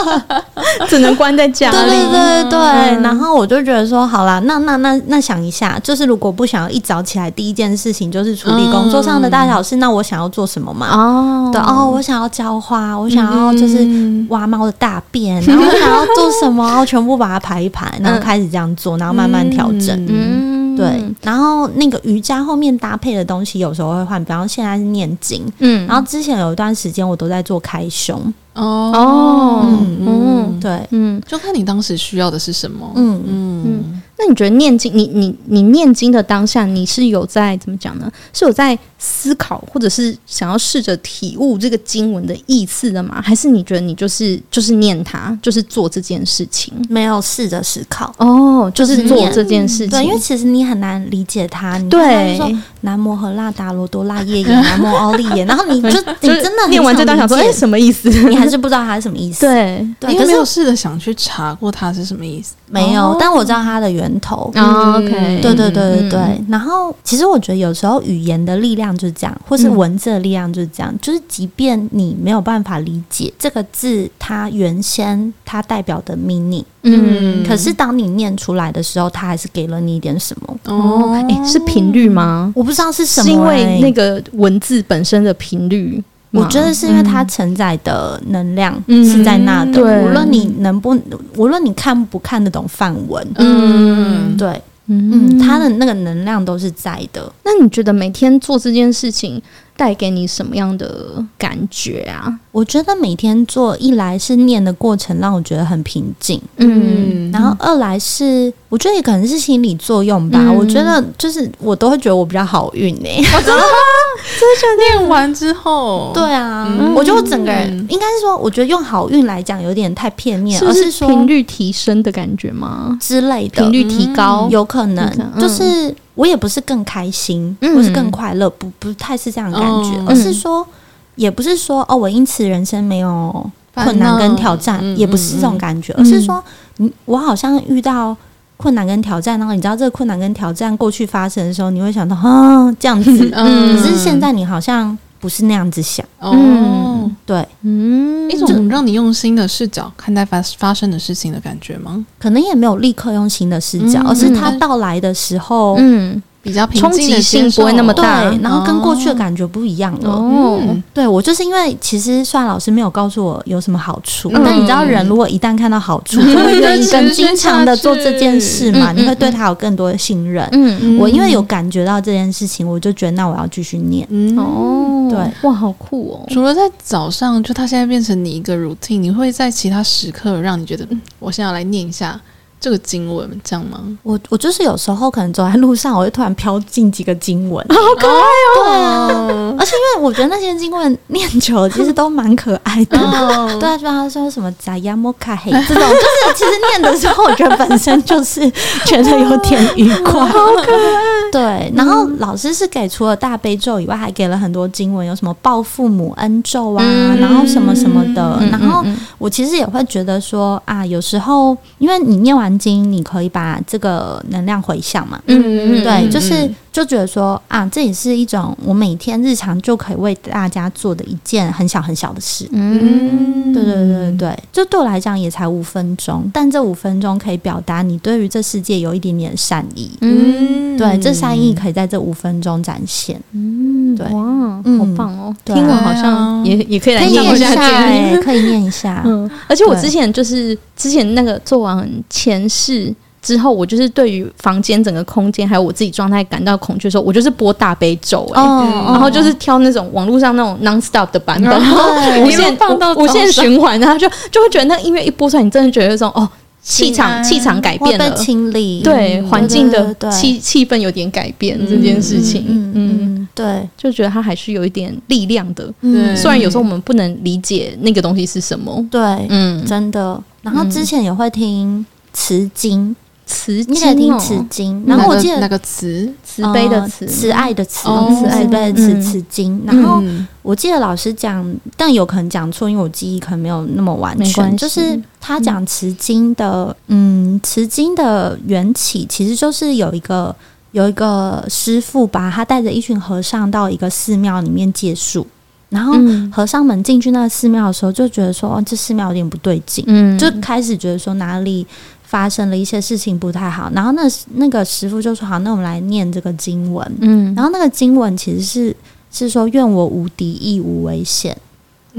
只能关在家里，对对对对。然后我就觉得说，好啦，那那那那想一下，就是如果不想要一早起来第一件事情就是处理工作上的大小事，那我想要做什么嘛？哦，对哦，我想要浇花，我想要就是挖猫的大便，然后我想要做什么？然后全部把它排一排，然后开始这样做，然后慢慢调整。嗯，对。然后那个瑜伽后面搭配的东西有时候会换，比方现在是念经。嗯。然后之前有一段时间我都在做开胸。哦。嗯，对。嗯，就看你当时需要的是什么。嗯嗯。那你觉得念经，你你你念经的当下，你是有在怎么讲呢？是有在思考，或者是想要试着体悟这个经文的意思的吗？还是你觉得你就是就是念它，就是做这件事情，没有试着思考？哦，就是做这件事情。对，因为其实你很难理解它。你对，说南摩和拉达罗多拉耶耶，南摩奥利耶，然后你就 你真的念完这段想说，哎，什么意思？你还是不知道它是什么意思？对，对，因为没有试着想去查过它是什么意思。没有，但我知道它的源头。OK，对对对对对。然后，其实我觉得有时候语言的力量就是这样，或是文字的力量就是这样。就是即便你没有办法理解这个字，它原先它代表的 meaning，嗯，可是当你念出来的时候，它还是给了你一点什么。哦，哎，是频率吗？我不知道是什么，是因为那个文字本身的频率。我觉得是因为它承载的能量是在那的，无论你能不，无论你看不看得懂范文，嗯，对，嗯，它的那个能量都是在的。那你觉得每天做这件事情带给你什么样的感觉啊？我觉得每天做，一来是念的过程让我觉得很平静，嗯，然后二来是我觉得也可能是心理作用吧。我觉得就是我都会觉得我比较好运呢。真的吗？念完之后，对啊，我觉得我整个人应该是说，我觉得用好运来讲有点太片面，而是说频率提升的感觉吗？之类的，频率提高有可能，就是。我也不是更开心，或是更快乐，不不太是这样的感觉，而是说，也不是说哦，我因此人生没有困难跟挑战，也不是这种感觉，而是说，你我好像遇到困难跟挑战，然后你知道这个困难跟挑战过去发生的时候，你会想到啊这样子，嗯，可是现在你好像。不是那样子想。哦，对，嗯，一种让你用新的视角看待发发生的事情的感觉吗？可能也没有立刻用新的视角，而是它到来的时候，嗯。比较冲击性不会那么大，对，然后跟过去的感觉不一样了。哦，对我就是因为其实算老师没有告诉我有什么好处，但你知道人如果一旦看到好处，就会愿意更经常的做这件事嘛，你会对他有更多的信任。嗯，我因为有感觉到这件事情，我就觉得那我要继续念。哦，对，哇，好酷哦！除了在早上，就他现在变成你一个 routine，你会在其他时刻让你觉得，嗯，我现在要来念一下。这个经文这样吗？我我就是有时候可能走在路上，我会突然飘进几个经文，好可爱哦！对啊，而且因为我觉得那些经文念久了，其实都蛮可爱的。对啊，就他说什么“扎亚莫卡黑”这种，就是其实念的时候，我觉得本身就是觉得有点愉快，好可爱。对，然后老师是给除了大悲咒以外，还给了很多经文，有什么报父母恩咒啊，然后什么什么的。然后我其实也会觉得说啊，有时候因为你念完。经，你可以把这个能量回向嘛？嗯嗯，对，就是就觉得说啊，这也是一种我每天日常就可以为大家做的一件很小很小的事。嗯，对对对对，就对我来讲也才五分钟，但这五分钟可以表达你对于这世界有一点点善意。嗯，对，这善意可以在这五分钟展现。嗯，对，哇，好棒哦！听完好像也也可以来念一下，可以念一下。嗯，而且我之前就是之前那个做完前。世之后，我就是对于房间整个空间还有我自己状态感到恐惧的时候，我就是播大悲咒哎、欸，哦、然后就是挑那种网络上那种 non stop 的版本，然后无限放到无限循环，然后就就会觉得那音乐一播出来，你真的觉得有种哦气场气场改变了，清理。对环境的气气氛有点改变这件事情，嗯嗯对，就觉得它还是有一点力量的，嗯，虽然有时候我们不能理解那个东西是什么，对，嗯，真的。然后之前也会听。慈经，慈你可以听慈经。然后我记得那个慈，慈悲的慈，慈爱的慈，慈爱的慈，慈经。然后我记得老师讲，但有可能讲错，因为我记忆可能没有那么完全。就是他讲慈经的，嗯，慈经的缘起其实就是有一个有一个师傅吧他带着一群和尚到一个寺庙里面借宿。然后和尚们进去那个寺庙的时候，就觉得说，哦，这寺庙有点不对劲，嗯，就开始觉得说哪里发生了一些事情不太好。然后那那个师傅就说，好，那我们来念这个经文，嗯，然后那个经文其实是是说，愿我无敌亦无危险。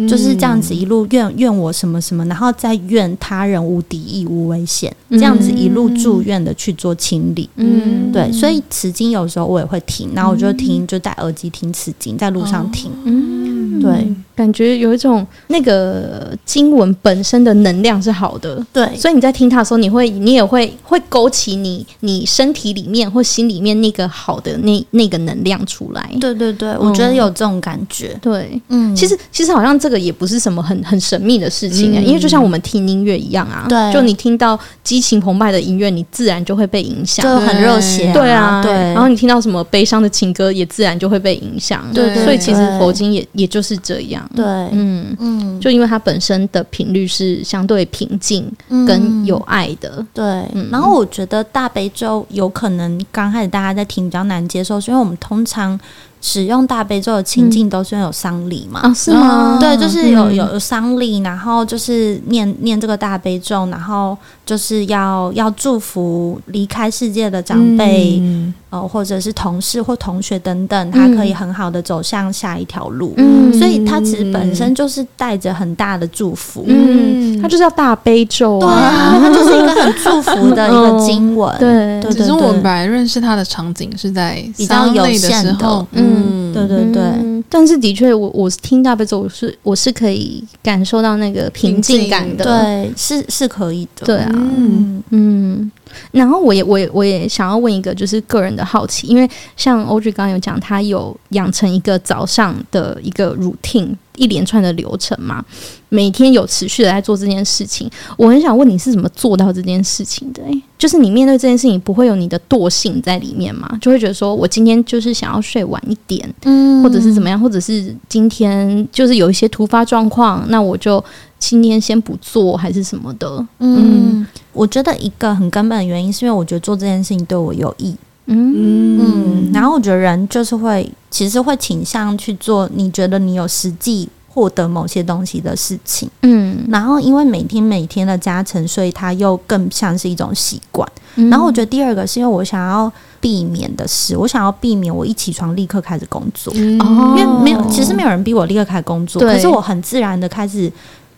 就是这样子一路怨怨我什么什么，然后再怨他人无敌意无危险，这样子一路住院的去做清理。嗯，对，所以此经有时候我也会听，然后我就听，就戴耳机听此经，在路上听。嗯，对，感觉有一种那个经文本身的能量是好的。对，所以你在听它的时候，你会你也会会勾起你你身体里面或心里面那个好的那那个能量出来。对对对，我觉得有这种感觉。对，嗯，其实其实好像。这个也不是什么很很神秘的事情啊，嗯、因为就像我们听音乐一样啊，对，就你听到激情澎湃的音乐，你自然就会被影响，就很热血、啊，对啊，对。然后你听到什么悲伤的情歌，也自然就会被影响，对，对。所以其实佛经也也就是这样，对，嗯嗯，就因为它本身的频率是相对平静跟有爱的，嗯、对。嗯、然后我觉得大悲咒有可能刚开始大家在听比较难接受，是因为我们通常。使用大悲咒的情境都是有丧礼嘛？啊，是吗？对，就是有有丧礼，然后就是念念这个大悲咒，然后就是要要祝福离开世界的长辈。嗯呃，或者是同事或同学等等，他可以很好的走向下一条路。嗯，所以他其实本身就是带着很大的祝福。嗯，他就是要大悲咒啊，对啊，他就是一个很祝福的一个 经文。对，只是我们本来认识他的场景是在比较有限的。嗯，对对对。但是的确，我我听大悲咒是我是可以感受到那个平静感的。对，是是可以的。对啊，嗯嗯。然后我也我也我也想要问一个就是个人的好奇，因为像 Audrey 刚刚有讲，他有养成一个早上的一个 routine，一连串的流程嘛，每天有持续的在做这件事情。我很想问你是怎么做到这件事情的？诶，就是你面对这件事情不会有你的惰性在里面吗？就会觉得说我今天就是想要睡晚一点，嗯，或者是怎么样，或者是今天就是有一些突发状况，那我就。今天先不做还是什么的？嗯，嗯，我觉得一个很根本的原因是因为我觉得做这件事情对我有益。嗯嗯，然后我觉得人就是会，其实会倾向去做你觉得你有实际获得某些东西的事情。嗯，然后因为每天每天的加成，所以它又更像是一种习惯。嗯，然后我觉得第二个是因为我想要避免的是，我想要避免我一起床立刻开始工作。哦，因为没有，其实没有人逼我立刻开始工作，可是我很自然的开始。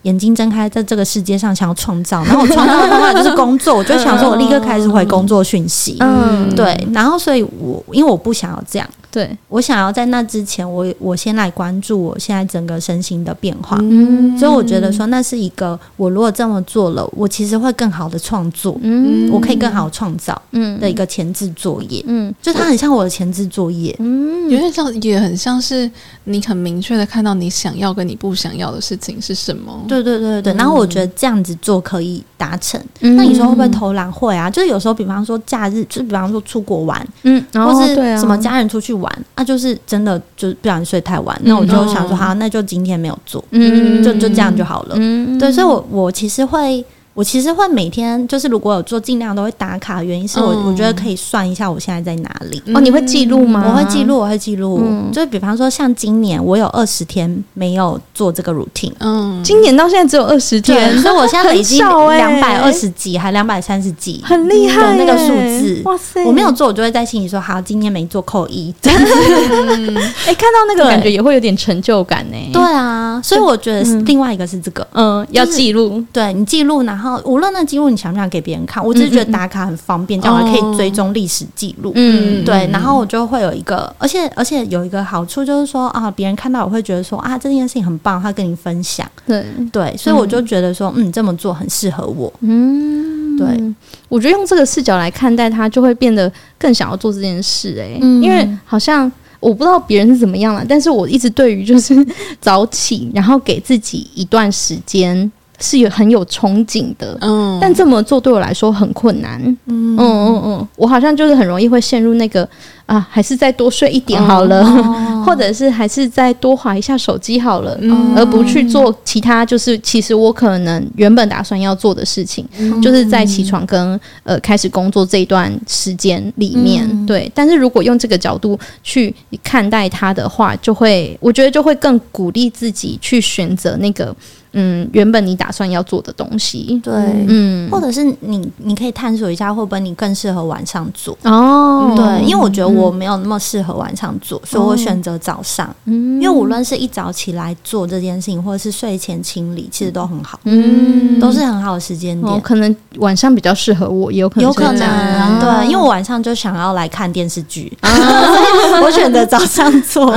眼睛睁开，在这个世界上想要创造，然后我创造的方法就是工作，我就想说，我立刻开始回工作讯息。嗯，对，然后所以我因为我不想要这样，对，我想要在那之前，我我先来关注我现在整个身心的变化。嗯，所以我觉得说那是一个，我如果这么做了，我其实会更好的创作。嗯，我可以更好创造。嗯，的一个前置作业。嗯，就它很像我的前置作业。嗯，有点像，也很像是你很明确的看到你想要跟你不想要的事情是什么。对对对对。然后我觉得这样子做可以达成。那你说会不会偷懒？会啊，就是有时候，比方说假日，就是比方说出国玩，嗯，或是什么家人出去玩。玩，那、啊、就是真的，就是不想睡太晚。那我就想说，好，那就今天没有做，嗯，就就这样就好了。嗯，对，所以我我其实会。我其实会每天，就是如果有做，尽量都会打卡。原因是我我觉得可以算一下我现在在哪里。哦，你会记录吗？我会记录，我会记录。就比方说，像今年我有二十天没有做这个 routine。嗯，今年到现在只有二十天，所以我现在累积 两百二十几，还两百三十几，很厉害那个数字。哇塞！我没有做，我就会在心里说：好，今天没做扣一。哎，看到那个感觉也会有点成就感呢。对啊，所以我觉得另外一个是这个，嗯，要记录。对你记录，然后。然后无论那记录你想不想给别人看，我只是觉得打卡很方便，这样我可以追踪历史记录。嗯，对，然后我就会有一个，而且而且有一个好处就是说啊，别人看到我会觉得说啊，这件事情很棒，他跟你分享。对对，所以我就觉得说，嗯，这么做很适合我。嗯，对，我觉得用这个视角来看待他，就会变得更想要做这件事。哎，因为好像我不知道别人是怎么样了，但是我一直对于就是 早起，然后给自己一段时间。是有很有憧憬的，嗯，但这么做对我来说很困难，嗯。嗯嗯嗯，我好像就是很容易会陷入那个啊，还是再多睡一点好了，哦、或者是还是再多划一下手机好了，嗯、而不去做其他，就是其实我可能原本打算要做的事情，嗯、就是在起床跟呃开始工作这一段时间里面，嗯、对。但是如果用这个角度去看待它的话，就会我觉得就会更鼓励自己去选择那个。嗯，原本你打算要做的东西，对，嗯，或者是你，你可以探索一下，会不会你更适合晚上做。哦？对，因为我觉得我没有那么适合晚上做，所以我选择早上。嗯，因为无论是一早起来做这件事情，或者是睡前清理，其实都很好，嗯，都是很好的时间点。可能晚上比较适合我，有可能，有可能，对，因为我晚上就想要来看电视剧，我选择早上做。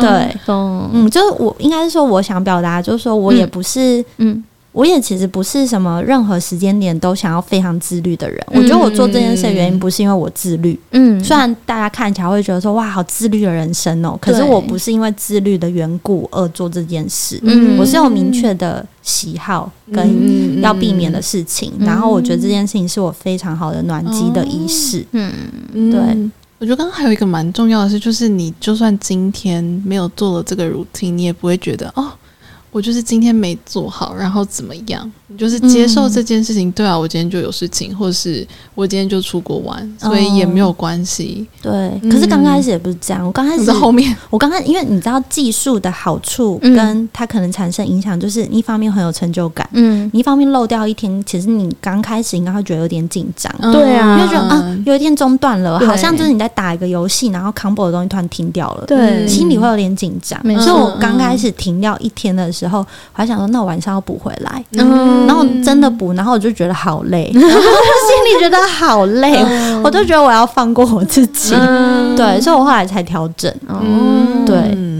对，嗯，就是我应该是说，我想表达就是说我也不是。是，嗯，我也其实不是什么任何时间点都想要非常自律的人。嗯、我觉得我做这件事的原因不是因为我自律，嗯，虽然大家看起来会觉得说哇，好自律的人生哦，可是我不是因为自律的缘故而做这件事。嗯，我是有明确的喜好跟要避免的事情，嗯、然后我觉得这件事情是我非常好的暖机的仪式。嗯，对，我觉得刚刚还有一个蛮重要的是，就是你就算今天没有做了这个 routine，你也不会觉得哦。我就是今天没做好，然后怎么样？你就是接受这件事情。嗯、对啊，我今天就有事情，或者是我今天就出国玩，哦、所以也没有关系。对，嗯、可是刚开始也不是这样。我刚开始后面，我刚开始，因为你知道技术的好处，跟它可能产生影响，就是一方面很有成就感，嗯，你一方面漏掉一天，其实你刚开始应该会觉得有点紧张，对啊，因为觉得啊，有一天中断了，好像就是你在打一个游戏，然后 combo 的东西突然停掉了，对，心里会有点紧张。嗯、所以我刚开始停掉一天的时候。然后我还想说，那我晚上要补回来，嗯、然后真的补，然后我就觉得好累，然后心里觉得好累，嗯、我就觉得我要放过我自己，嗯、对，所以我后来才调整。嗯，对，嗯。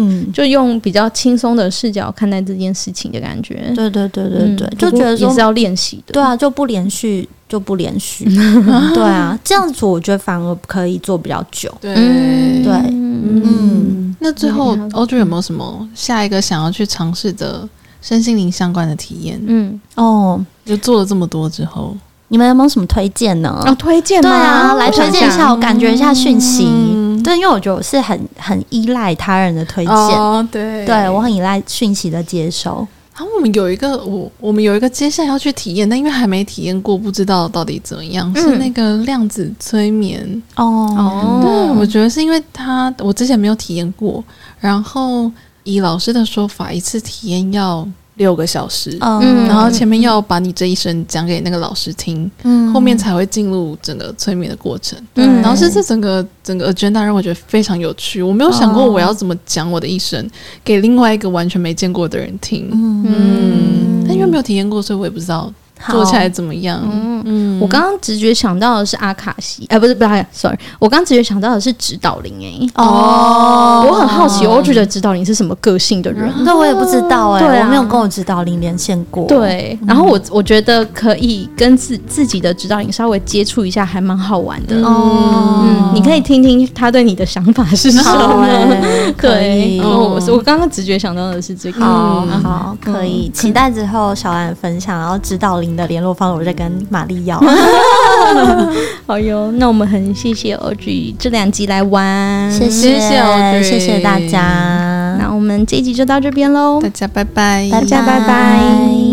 嗯，就用比较轻松的视角看待这件事情的感觉。对对对对对，嗯、就觉得说也是要练习的。对啊，就不连续就不连续。对啊，这样子我觉得反而可以做比较久。对对，嗯。嗯那最后，Audrey 有没有什么下一个想要去尝试的身心灵相关的体验？嗯，哦，就做了这么多之后，你们有没有什么推荐呢？哦，推荐？对啊，来推荐一下，我感觉一下讯息。嗯、对，因为我觉得我是很很依赖他人的推荐。哦，对，对我很依赖讯息的接收。然后我们有一个，我我们有一个接下来要去体验，但因为还没体验过，不知道到底怎么样。嗯、是那个量子催眠哦。对，我觉得是因为他，我之前没有体验过。然后以老师的说法，一次体验要。六个小时，嗯，然后前面要把你这一生讲给那个老师听，嗯，后面才会进入整个催眠的过程，嗯，然后是这整个整个 agenda 让我觉得非常有趣，我没有想过我要怎么讲我的一生给另外一个完全没见过的人听，嗯，但因为没有体验过，所以我也不知道做起来怎么样？嗯。嗯，我刚刚直觉想到的是阿卡西，哎，不是不是，sorry，我刚直觉想到的是指导灵，哎，哦，我很好奇，Audrey 的指导灵是什么个性的人？那我也不知道，哎，我没有跟我指导灵连线过。对，然后我我觉得可以跟自自己的指导灵稍微接触一下，还蛮好玩的。哦，嗯，你可以听听他对你的想法是什么？对，我我刚刚直觉想到的是这个。好，可以。期待之后小兰分享，然后指导灵的联络方式，我再跟玛丽要。好哟，那我们很谢谢 Audrey 这两集来玩，谢谢谢谢大家。那我们这一集就到这边喽，大家拜拜，大家拜拜。